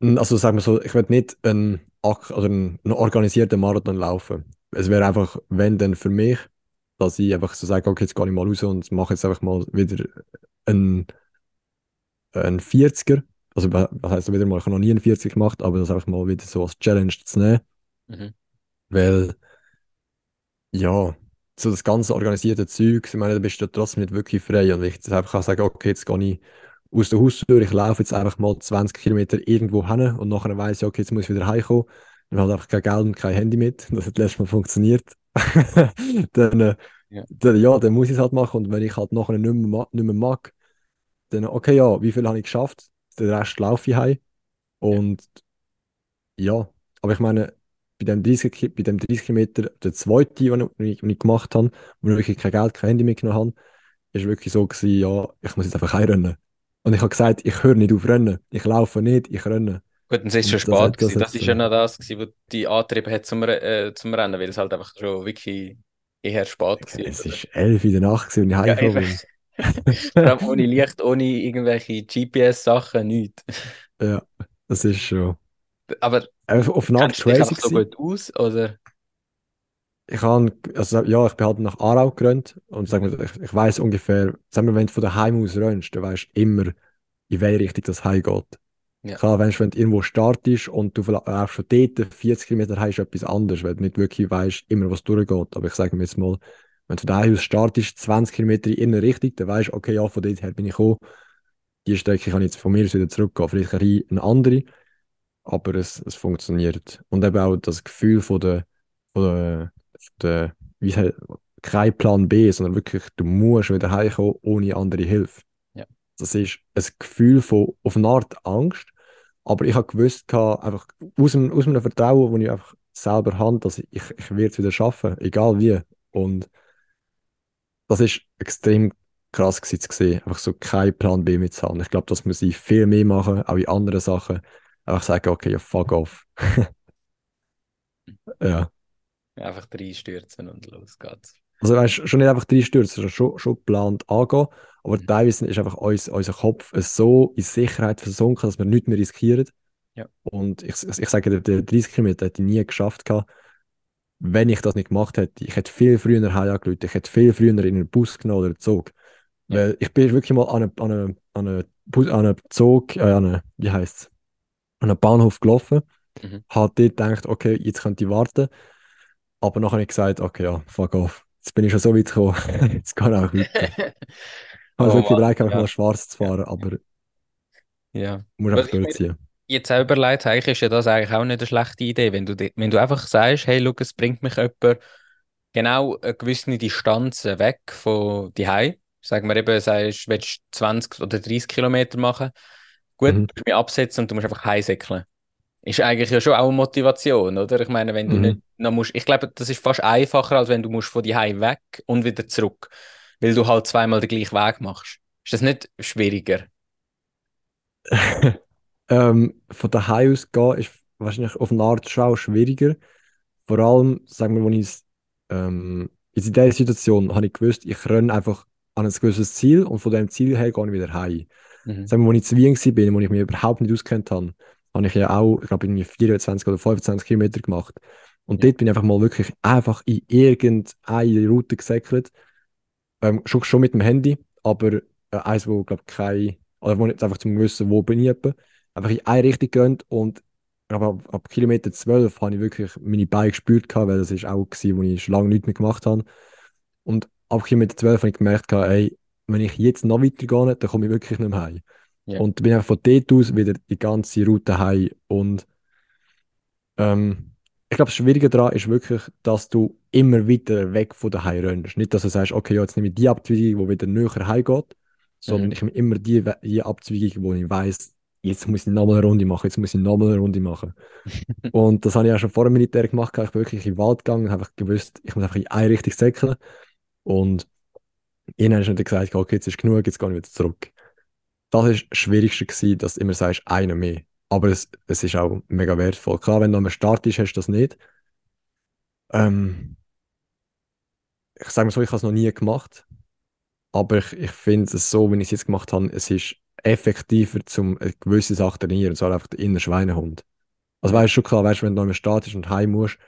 Also sagen wir so, ich will nicht einen, oder einen organisierten Marathon laufen. Es wäre einfach, wenn dann für mich, dass ich einfach so sage, okay, jetzt gehe ich mal raus und mache jetzt einfach mal wieder einen, einen 40er also was heißt wieder mal, ich habe noch nie einen 40 gemacht, aber das einfach mal wieder so als Challenge zu nehmen. Mhm. Weil, ja, so das ganze organisierte Zeug, ich meine, da bist du trotzdem nicht wirklich frei. Und ich jetzt einfach kann sagen, okay, jetzt gehe ich aus der Haustür, ich laufe jetzt einfach mal 20 Kilometer irgendwo hin und nachher weiß ich, okay, jetzt muss ich wieder heimkommen. Dann habe einfach kein Geld und kein Handy mit. Das hat letztes Mal funktioniert. dann, äh, ja. Dann, ja, dann muss ich es halt machen. Und wenn ich halt nachher nicht mehr, nicht mehr mag, dann, okay, ja, wie viel habe ich geschafft? den Rest laufe ich heim. Und ja. ja, aber ich meine, bei dem 30, bei dem 30 Kilometer, der zweite, den ich, den ich gemacht habe, wo ich wirklich kein Geld, kein Handy mitgenommen habe, ist wirklich so gewesen, ja, ich muss jetzt einfach heimrennen. Und ich habe gesagt, ich höre nicht auf Rennen. Ich laufe nicht, ich renne. Gut, dann ist es schon spät. Das, das, ist ja noch das, was die angetrieben hat zum, äh, zum Rennen, weil es halt einfach schon wirklich eher spät war. Es war 11 in der Nacht, und ich heimgekommen bin. Vor allem ohne Licht, ohne irgendwelche GPS-Sachen, nichts. Ja, das ist schon. Aber auf dich crazy einfach so gewesen. gut aus? Oder? Ich habe, also ja, ich bin halt nach Aarau gerannt und sag mal, ich, ich weiß ungefähr, sag mal, wenn du von daheim aus rennst, dann weißt du immer, in welche Richtung das heim geht. Ja. Klar, wenn, wenn du irgendwo startest und du vielleicht auch schon dort 40 Kilometer hast, ist etwas anderes, weil du nicht wirklich weißt, immer was durchgeht. Aber ich sage mir jetzt mal, wenn du von daheim aus startest, 20 Kilometer in eine Richtung, dann weißt du, okay, ja, von dort her bin ich gekommen. Die Strecke kann ich jetzt von mir aus wieder zurückgehen. Vielleicht ein eine andere, aber es, es funktioniert. Und eben auch das Gefühl von der, von der, der wie heißt, kein Plan B, sondern wirklich, du musst wieder heimkommen ohne andere Hilfe. Ja. Das ist ein Gefühl von auf eine Art Angst, aber ich habe gewusst, einfach aus einem, aus einem Vertrauen, das ich einfach selber habe, dass ich, ich, werde es wieder schaffen, egal wie. Und das ist extrem krass gewesen zu sehen, einfach so kein Plan B mit zu haben. Ich glaube, das muss ich viel mehr machen, auch in anderen Sachen. Einfach sagen, okay, ja, fuck off. ja. Einfach reinstürzen und los geht's. Also weißt, schon nicht einfach reinstürzen, sondern schon, schon geplant angehen. Aber Mhm. teilweise ist einfach uns, unser Kopf so in Sicherheit versunken, dass wir nichts mehr riskieren. Ja. Und ich, ich sage, der, der 30 Kilometer hätte ich nie geschafft gehabt, wenn ich das nicht gemacht hätte. Ich hätte viel früher heimgerufen, ich hätte viel früher in einen Bus genommen oder einen Zug. Ja. Weil ich bin wirklich mal an einem, an einem, an einem Zug, äh, an einem, wie heißt an einem Bahnhof gelaufen, Mhm. habe dort gedacht, okay, jetzt könnte ich warten. Aber nachher habe ich gesagt, okay, ja, fuck off. Jetzt bin ich schon so weit gekommen, jetzt kann ich auch weiter. Ich habe Oh wirklich Mann, überlegt, ja. mal schwarz zu fahren, aber ja. muss einfach durchziehen. Jetzt auch überlegt, eigentlich ist ja das eigentlich auch nicht eine schlechte Idee, wenn du, wenn du einfach sagst, hey, schau, es bringt mich jemand genau eine gewisse Distanz weg von die Sagen wir eben, sagst, du willst 20 oder 30 Kilometer machen. Gut, Mhm. du musst mich absetzen und du musst einfach heimsäckeln. Ist eigentlich ja schon auch eine Motivation, oder? Ich meine, wenn du Mhm. nicht noch musst, ich glaube, das ist fast einfacher, als wenn du musst von die weg und wieder zurück, weil du halt zweimal den gleichen Weg machst. Ist das nicht schwieriger? ähm, von daheim aus gehen ist wahrscheinlich auf eine Art schon auch schwieriger. Vor allem, sagen wir, wenn ich ähm, in dieser Situation habe ich gewusst, ich renne einfach an ein gewisses Ziel und von dem Ziel her gehe ich wieder heim. Mhm. Sagen wir, als ich zu Wien war, wo ich mich überhaupt nicht auskennt habe, habe ich ja auch, ich glaube, irgendwie 24 oder 25 Kilometer gemacht. Und dort bin ich einfach mal wirklich einfach in irgendeine Route gesäckelt. Ähm, schon, schon mit dem Handy, aber äh, eins, wo, glaube ich, kein, oder wo nicht einfach zum Wissen, wo bin ich etwa, einfach in eine Richtung gerannt und aber ab, ab Kilometer 12 habe ich wirklich meine Beine gespürt, gehabt, weil das ist auch gewesen, wo ich schon lange nichts mehr gemacht habe. Und ab Kilometer 12 habe ich gemerkt, gehabt, ey, wenn ich jetzt noch weiter gehe, dann komme ich wirklich nicht mehr heim. Ja. Und bin einfach von dort aus wieder die ganze Route heim. Und ähm, ich glaube, das Schwierige daran ist wirklich, dass du immer weiter weg von daheim rennst. Nicht, dass du sagst, okay, ja, jetzt nehme ich die Abzweigung, die wieder näher heimgeht, sondern Mhm. ich nehme immer die, die Abzweigung, wo ich weiß, jetzt muss ich nochmal eine Runde machen, jetzt muss ich nochmal eine Runde machen. und das habe ich auch schon vor dem Militär gemacht. Ich bin wirklich in den Wald gegangen und habe gewusst, ich muss einfach in eine Richtung säckeln. Und ihnen habe ich dann gesagt, okay, jetzt ist genug, jetzt gehe ich wieder zurück. Das war das Schwierigste, gewesen, dass du immer sagst, einer mehr. Aber es, es ist auch mega wertvoll. Klar, wenn du am Start bist, hast du das nicht. Ähm, ich sage mal so, ich habe es noch nie gemacht. Aber ich, ich finde es so, wie ich es jetzt gemacht habe, es ist effektiver, um eine gewisse Sache zu trainieren, und zwar einfach der innere Schweinehund. Also weißt du schon klar, weißt, wenn du am Start bist und heim musst,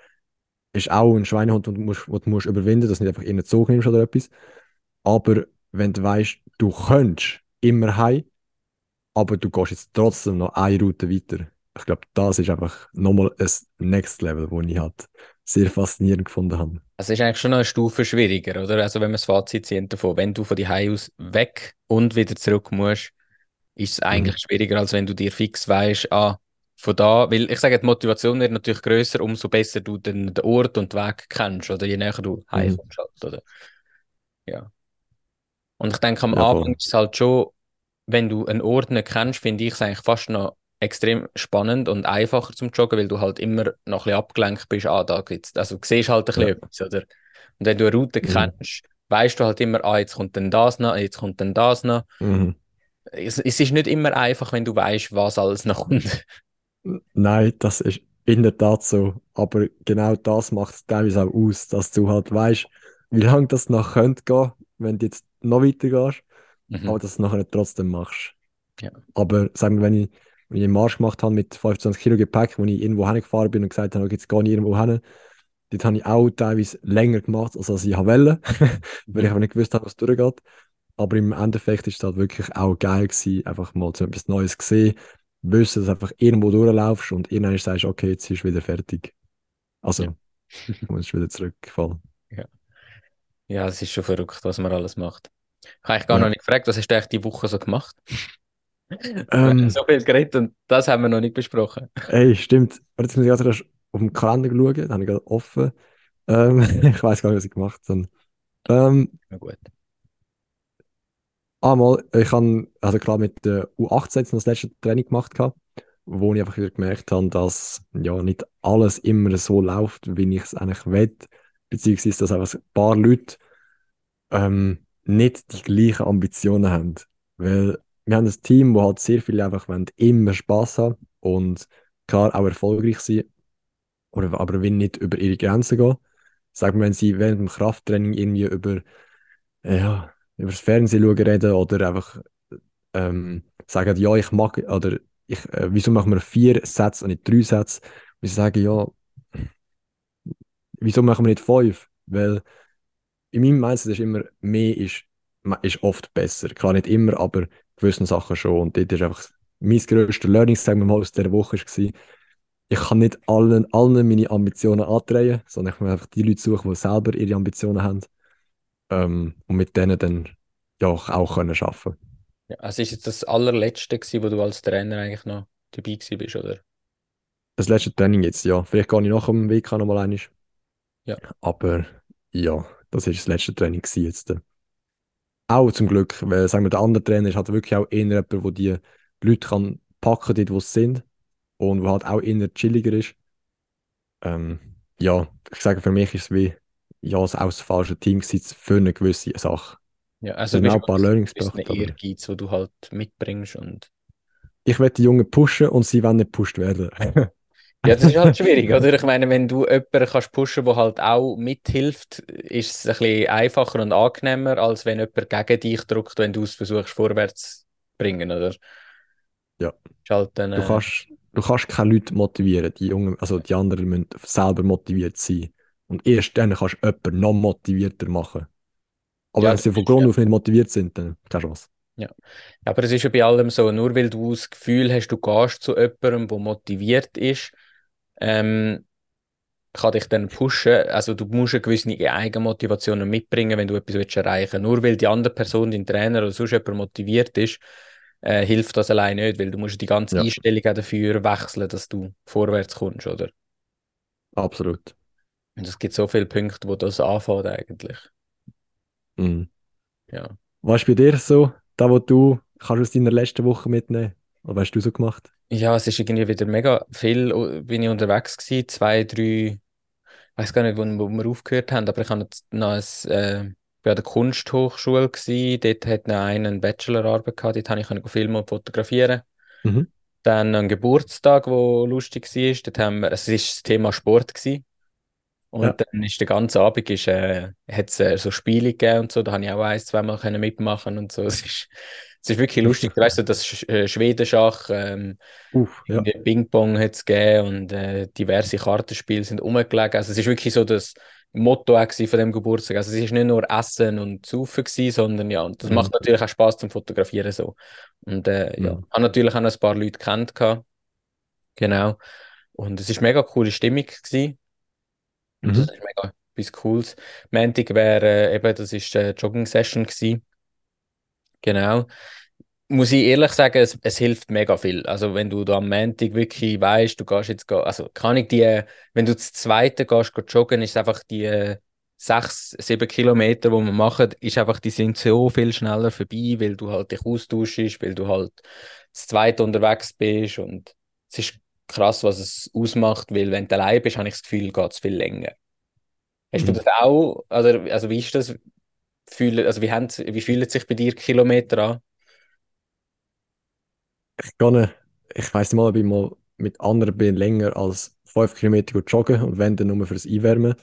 ist auch ein Schweinehund, den du musst, den du musst überwinden, dass du nicht einfach in den Zug nimmst oder etwas. Aber wenn du weißt, du könntest immer heim, aber du gehst jetzt trotzdem noch eine Route weiter. Ich glaube, das ist einfach nochmal ein Next Level, wo ich halt sehr faszinierend gefunden habe. Es ist eigentlich schon noch eine Stufe schwieriger, oder? Also wenn wir das Fazit ziehen davon, wenn du von die aus weg und wieder zurück musst, ist es eigentlich schwieriger, als wenn du dir fix weißt, ah, von da, weil ich sage, die Motivation wird natürlich größer, umso besser du den, den Ort und den Weg kennst, oder je näher du heimkommst halt, oder? Ja. Und ich denke, am Ja, voll. Anfang ist es halt schon, wenn du einen Ort nicht kennst, finde ich es eigentlich fast noch extrem spannend und einfacher zum Joggen, weil du halt immer noch ein bisschen abgelenkt bist, ah, da gibt's, also du siehst halt ein bisschen Ja. etwas, oder? Und wenn du eine Route Mhm. kennst, weißt du halt immer, ah, jetzt kommt dann das noch, jetzt kommt dann das noch. Mhm. Es, es ist nicht immer einfach, wenn du weißt, was alles noch kommt. Nein, das ist in der Tat so. Aber genau das macht es teilweise auch aus, dass du halt weißt, wie lange das noch könnte gehen, wenn du jetzt noch weiter gehst, Mhm. aber dass du es nachher trotzdem machst. Ja. Aber sagen wir, wenn ich, als ich einen Marsch gemacht habe mit 25 Kilo Gepäck, wo ich irgendwo hingefahren bin und gesagt habe, jetzt gehe ich irgendwo hin. Dort habe ich auch teilweise länger gemacht, als ich wollte, weil ich aber nicht gewusst habe, was durchgeht. Aber im Endeffekt ist es halt wirklich auch geil gewesen, einfach mal so etwas Neues gesehen, wissen, dass du einfach irgendwo durchlaufst und irgendwann sagst, du, okay, jetzt ist wieder fertig. Also, ja. ich muss wieder zurückfallen. Ja. ja, es ist schon verrückt, was man alles macht. Ich habe eigentlich gar ja. noch nicht gefragt, was hast du eigentlich die Woche so gemacht? Ähm, so viel geredet und das haben wir noch nicht besprochen. Ey, stimmt. Jetzt muss ich gerade auf den Kalender schauen, den habe ich gerade offen. Ähm, ich weiß gar nicht, was ich gemacht habe. Ähm, Na gut. Einmal, ich habe, also klar mit der U18 das letzte Training gemacht, gehabt, wo ich einfach wieder gemerkt habe, dass ja nicht alles immer so läuft, wie ich es eigentlich will, beziehungsweise dass einfach ein paar Leute ähm, nicht die gleichen Ambitionen haben. Weil wir haben ein Team, wo halt sehr viele einfach wollen, immer Spaß haben und klar auch erfolgreich sein, oder, aber wenn nicht über ihre Grenzen gehen. Sagen wir, wenn sie während dem Krafttraining irgendwie über, ja, über das Fernsehen schauen reden oder einfach ähm, sagen, ja, ich mag, oder ich, äh, wieso machen wir vier Sätze und nicht drei Sätze? Und sie sagen, ja, wieso machen wir nicht fünf? Weil in meinem Mindset ist immer, mehr ist, ist oft besser. Klar nicht immer, aber gewissen Sachen schon. Und dort ist einfach mein grösstes Learning, sagen wir mal, aus dieser Woche war, ich kann nicht allen, allen meine Ambitionen andrehen, sondern ich muss einfach die Leute suchen, die selber ihre Ambitionen haben ähm, und mit denen dann ja auch können arbeiten ja, Also ist jetzt das allerletzte gewesen, wo du als Trainer eigentlich noch dabei bist, oder? Das letzte Training jetzt, ja. Vielleicht gehe ich nach dem Weg noch mal einmal. Ja. Aber ja, das ist das letzte Training jetzt. Auch zum Glück, weil sagen wir, der andere Trainer ist halt wirklich auch eher jemand, der die Leute kann packen dort wo sie sind und wo halt auch eher chilliger ist. Ähm, ja, ich sage, für mich ist es wie ja, es auch das falsche Team für eine gewisse Sache. Ja, also auch ein paar Learnings gebracht. Ein Ehrgeiz, wo du halt mitbringst und... Ich werde die Jungen pushen und sie wollen nicht gepusht werden. Ja, das ist halt schwierig, oder? Ich meine, wenn du jemanden kannst pushen, der halt auch mithilft, ist es ein bisschen einfacher und angenehmer, als wenn jemand gegen dich drückt, wenn du es versuchst, vorwärts zu bringen, oder? Ja. Halt dann, du, kannst, du kannst keine Leute motivieren, die Jungen, also die anderen müssen selber motiviert sein. Und erst dann kannst du jemanden noch motivierter machen. Aber ja, wenn sie von Grund auf nicht motiviert sind, dann keine Chance. Ja. aber es ist ja bei allem so, nur weil du das Gefühl hast, du gehst zu jemandem, der motiviert ist, ähm, kann dich dann pushen. Also du musst eine gewisse Eigenmotivation mitbringen, wenn du etwas willst erreichen willst. Nur weil die andere Person, dein Trainer oder sonst jemand motiviert ist, äh, hilft das allein nicht, weil du musst die ganze ja. Einstellung dafür wechseln, dass du vorwärts kommst, oder? Absolut. Und es gibt so viele Punkte, wo das anfängt eigentlich. Mhm. Ja. Was ist bei dir so, da wo du kannst aus deiner letzten Woche mitnehmen? Was hast du so gemacht? Ja, es ist irgendwie wieder mega viel, oh, bin ich unterwegs gewesen, zwei, drei, ich weiß gar nicht, wo, wo wir aufgehört haben, aber ich habe noch ein, äh, bei der Kunsthochschule gewesen, dort hat noch einen eine Bachelorarbeit gehabt, dort konnte ich filmen und fotografieren. Mhm. Dann ein Geburtstag, der lustig war, dort haben wir, es war das Thema Sport gewesen. Und ja. dann ist der ganze Abend ist, äh, hat's, äh, so Spiele gegeben und so, da habe ich auch ein, zweimal können mitmachen und so. Es ist, es ist wirklich lustig. Du weißt, das Sch äh, Schwedenschach, ähm, Uff, ja. Ping-Pong hat es gegeben und äh, diverse Kartenspiele sind rumgelegen. Also es ist wirklich so das Motto von dem Geburtstag. Also es ist nicht nur Essen und Saufen gewesen, sondern ja, und das mhm. macht natürlich auch Spaß zum Fotografieren so. Und äh, ja, mhm. habe natürlich auch noch ein paar Leute kennt Genau. Und es ist mega coole Stimmung gewesen. Mhm. Das ist mega etwas Cooles. Montag wäre äh, eben, das ist eine Jogging-Session gewesen. Genau. Muss ich ehrlich sagen, es, es, hilft mega viel. Also, wenn du da am Montag wirklich weißt, du gehst jetzt, also kann ich die, wenn du das zweite gehst, gehst joggen, ist einfach die sechs, sieben Kilometer, die wir machen, ist einfach, die sind so viel schneller vorbei, weil du halt dich austauschst, weil du halt das zweite unterwegs bist und es ist krass, was es ausmacht, weil wenn du allein bist, habe ich das Gefühl, geht es viel länger. Hast mhm. du das auch, also, also wie ist das, fühlen, also wie, haben, wie fühlt es sich bei dir Kilometer an? Ich gehe, ich weiß nicht mal, ob ich mal mit anderen bin länger als 5 Kilometer joggen und wenn dann nur fürs Einwärmen.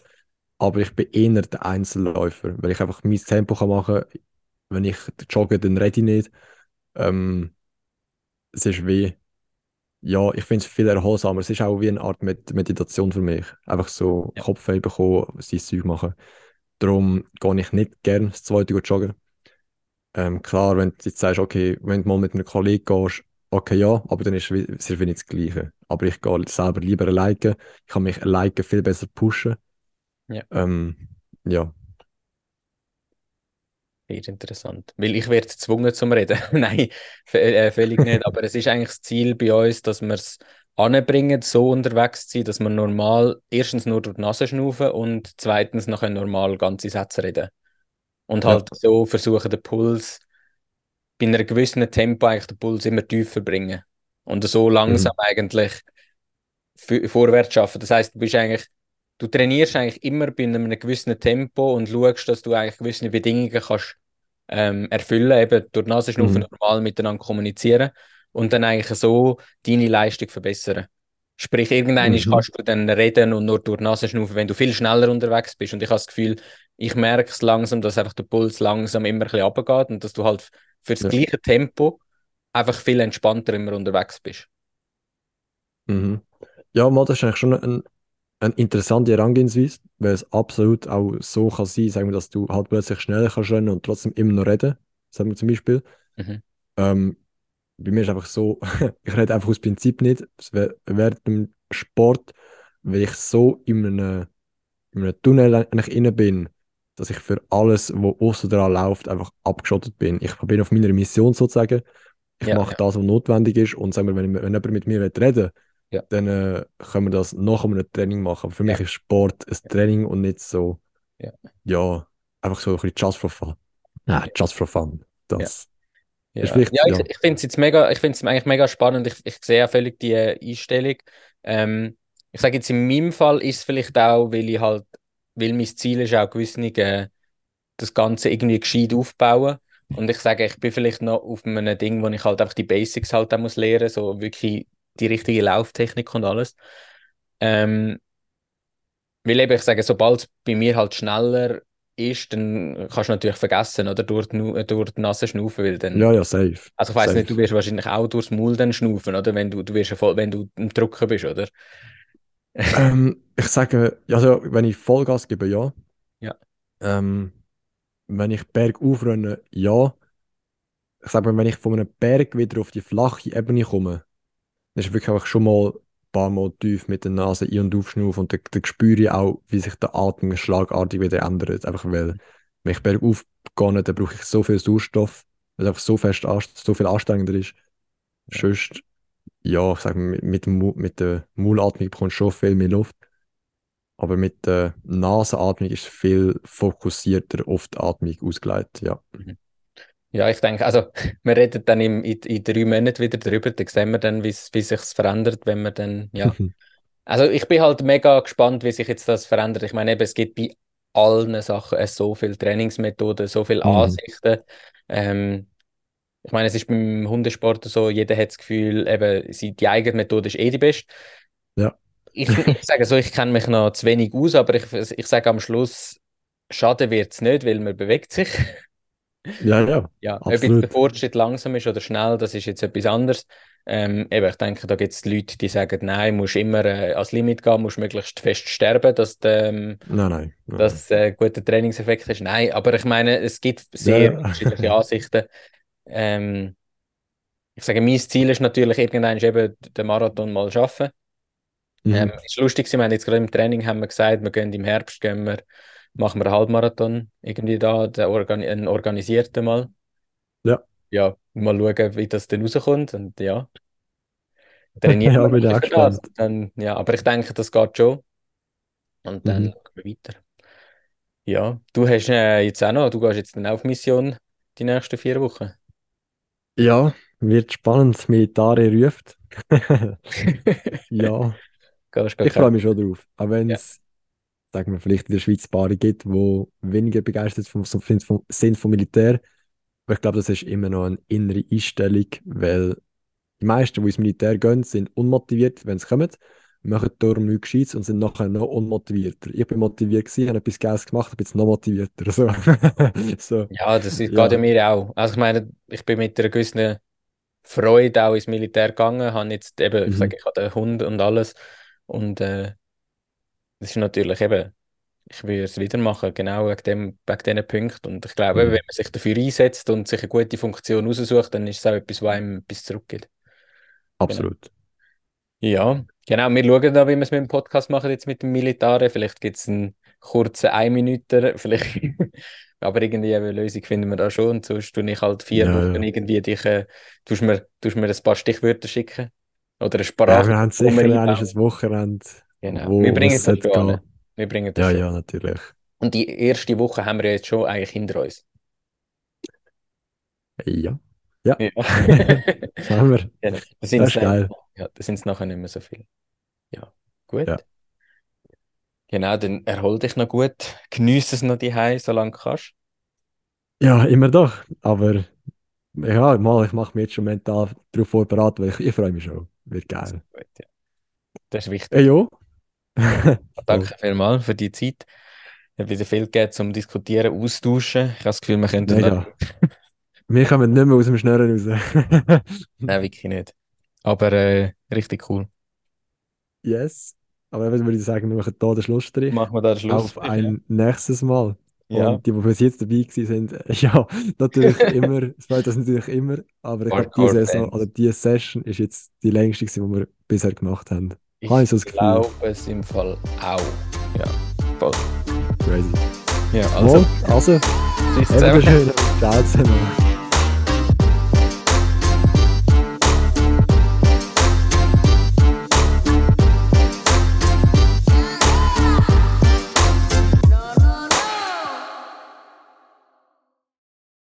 Aber ich bin eher der Einzelläufer, weil ich einfach mein Tempo kann machen kann. Wenn ich jogge, dann rede ich nicht. Ähm, es ist wie, ja, ich finde es viel erholsamer. Es ist auch wie eine Art Med Meditation für mich. Einfach so Ja. Kopf bekommen, sein Zeug machen. Darum gehe ich nicht gerne das zweite gut joggen. Ähm, klar, wenn du jetzt sagst, okay, wenn du mal mit einem Kollegen gehst, okay, ja, aber dann ist es ist nicht das Gleiche. Aber ich gehe selber lieber alleine. Ich kann mich alleine viel besser pushen. Ja. Ähm, ja. Sehr interessant. Weil ich werde gezwungen zum Reden. Nein, äh, völlig nicht. Aber es ist eigentlich das Ziel bei uns, dass wir es anbringen, so unterwegs zu sein, dass wir normal erstens nur durch die Nase schnaufen und zweitens nachher normal ganze Sätze reden. Und Ja. halt so versuchen, den Puls bei einem gewissen Tempo eigentlich den Puls immer tiefer bringen. Und so langsam eigentlich f- vorwärts schaffen. Das heißt, du bist eigentlich, du trainierst eigentlich immer bei einem gewissen Tempo und schaust, dass du eigentlich gewisse Bedingungen kannst ähm, erfüllen, eben durch die Nasenschnaufen Mhm. normal miteinander kommunizieren und dann eigentlich so deine Leistung verbessern. Sprich, irgendwann Mhm. kannst du dann reden und nur durch die Nase schnaufen, wenn du viel schneller unterwegs bist. Und ich habe das Gefühl, ich merke es langsam, dass einfach der Puls langsam immer ein bisschen runtergeht und dass du halt für das Ja. gleiche Tempo einfach viel entspannter immer unterwegs bist. Mhm. Ja, mal, das ist eigentlich schon ein, eine interessante Herangehensweise, weil es absolut auch so kann sein, sagen wir, dass du halt plötzlich schneller kannst rennen und trotzdem immer noch reden, sagen wir zum Beispiel. Mhm. Ähm, bei mir ist einfach so, ich rede einfach aus Prinzip nicht. Während dem Sport, weil ich so in einem, in einem Tunnel eigentlich inne bin, dass ich für alles, was außen dran läuft, einfach abgeschottet bin. Ich bin auf meiner Mission sozusagen. Ich Ja, mache ja. das, was notwendig ist. Und sagen wir, wenn, wenn jemand mit mir will reden Ja. dann äh, können wir das nach einem Training machen. Aber für mich ist Sport ein Training und nicht so, Ja. ja, einfach so ein bisschen just for fun. Nein, just for fun. Das Ja, ist wichtig, ja ich, ja. ich finde es jetzt mega, ich finde es eigentlich mega spannend. Ich, ich sehe auch völlig die Einstellung. Ähm, ich sage jetzt, in meinem Fall ist es vielleicht auch, weil ich halt, weil mein Ziel ist auch gewisse, äh, das Ganze irgendwie gescheit aufbauen. Und ich sage, ich bin vielleicht noch auf einem Ding, wo ich halt einfach die Basics halt auch muss lernen, so wirklich die richtige Lauftechnik und alles. Ähm, weil eben, ich sage, sobald es bei mir halt schneller ist, dann kannst du natürlich vergessen, oder durch die, durch die Nase schnaufen, weil dann ja, ja, safe. also ich weiß Safe. nicht, du wirst wahrscheinlich auch durchs Maul dann schnaufen, oder? Wenn du, du wirst voll, wenn du im Drucken bist, oder? Ähm, ich sage, also wenn ich Vollgas gebe, ja. Ja. Ähm, wenn ich bergauf renne, ja. Ich sage wenn ich von einem Berg wieder auf die flache Ebene komme, dann ist wirklich einfach schon mal paar Mal tief mit der Nase ein- und aufschnaufen und dann, dann spüre ich auch, wie sich der Atem schlagartig wieder ändert. Einfach weil, wenn ich bergauf gehe, dann brauche ich so viel Sauerstoff, weil es einfach so fest, so viel anstrengender ist. Ja. Sonst, ja, ich sage mit, mit, mit der Maulatmung bekommst du schon viel mehr Luft. Aber mit der Nasenatmung ist viel fokussierter auf die Atmung ausgelegt, ja. Ja, ich denke, also wir reden dann im, in, in drei Monaten wieder drüber, dann sehen wir dann, wie sich verändert, wenn wir dann, ja. Also ich bin halt mega gespannt, wie sich jetzt das verändert. Ich meine, eben, es gibt bei allen Sachen äh, so viele Trainingsmethoden, so viele Mhm. Ansichten. Ähm, ich meine, es ist beim Hundesport so, jeder hat das Gefühl, eben, die eigene Methode ist eh die beste. Ja. Ich, ich sage so, ich kenne mich noch zu wenig aus, aber ich, ich sage am Schluss, schaden wird es nicht, weil man bewegt sich. Ja, ja, Ja, ob jetzt der Fortschritt langsam ist oder schnell, das ist jetzt etwas anderes. Ähm, eben, ich denke, da gibt es Leute, die sagen, nein, musst immer äh, ans Limit gehen, musst möglichst fest sterben, dass ähm, Nein, nein. nein. dass äh, guter Trainingseffekt hast. Nein, aber ich meine, es gibt sehr ja. unterschiedliche Ansichten. Ähm, ich sage, mein Ziel ist natürlich irgendwann eben den Marathon mal schaffen. Mhm. Ähm, ist lustig, wir haben jetzt gerade im Training haben wir gesagt, wir gehen im Herbst, gehen wir, machen wir einen Halbmarathon irgendwie da, den organi einen organisierten mal. Ja. Ja, mal schauen, wie das dann rauskommt und ja. Trainieren Ja, wir bin. Dann, ja, aber ich denke, das geht schon. Und dann Mhm. schauen wir weiter. Ja, du hast äh, jetzt auch noch, du gehst jetzt dann auf Mission die nächsten vier Wochen. Ja, wird spannend. Militare ruft. Ja, ich freue mich schon drauf. Auch wenn es, sagen wir, vielleicht in der Schweiz Paare gibt, die weniger begeistert vom, vom, vom, sind vom Militär. Aber ich glaube, das ist immer noch eine innere Einstellung, weil die meisten, die ins Militär gehen, sind unmotiviert, wenn sie kommen, machen darum nichts Gescheites und sind nachher noch unmotivierter. Ich bin motiviert gewesen, habe etwas Geiles gemacht, bin jetzt noch motivierter. So. so. Ja, das ist, Ja. geht ja mir auch. Also ich meine, ich bin mit einer gewissen Freude auch ins Militär gegangen, habe jetzt eben, ich Mhm. sage, ich habe den Hund und alles und äh, das ist natürlich eben, ich würde es wieder machen, genau wegen dem, wegen diesen Punkten und ich glaube, Mhm. wenn man sich dafür einsetzt und sich eine gute Funktion aussucht, dann ist es auch etwas, was einem etwas zurückgibt. Absolut. Ja, genau. Wir schauen da, wie wir es mit dem Podcast machen, jetzt mit dem Militär. Vielleicht gibt es einen kurzen Ein-Minüter, vielleicht. Aber irgendwie eine Lösung finden wir da schon. Und sonst tue ich halt vier Ja, Wochen ja. irgendwie dich, äh, tust mir, tust mir ein paar Stichwörter schicken. Oder eine Ja, Sprache. wir haben sicher ein Wochenende, Genau. wo Wir bringen es das schon an. Wir bringen das Ja, schon. ja, natürlich. Und die erste Woche haben wir ja jetzt schon eigentlich hinter uns. Ja. Ja. Ja. Haben wir. Genau. Da Das sind ist geil. ja, da sind es nachher nicht mehr so viel. Ja, gut. Ja. Genau, dann erhol dich noch gut. Geniesse es noch die solange du kannst. Ja, immer doch. Aber ja, mal, ich mache mich jetzt schon mental darauf vorbereitet, weil ich, ich freue mich schon. Wird geil. Gut, ja. Das ist wichtig. Ja. Danke vielmals für die Zeit. Es hat wieder viel gegeben zum Diskutieren, Austauschen. Ich habe das Gefühl, wir könnten noch... Wir kommen nicht mehr aus dem Schnurren raus. Nein, wirklich nicht. Aber äh, richtig cool. yes. Aber dann würde ich sagen, wir machen hier den Schlussstrich. Machen wir da den Schluss. Auf ein nächstes Mal. Ja. Und die, die bis jetzt dabei sind, äh, ja, natürlich immer, es freut uns natürlich immer, aber ich glaube, diese. Saison oder diese Session ist jetzt die längste, die wir bisher gemacht haben. Ich Gefühl. glaube es im Fall auch. Ja, voll. Crazy. Ja, also, Also, also tschüss zusammen. Ciao zusammen.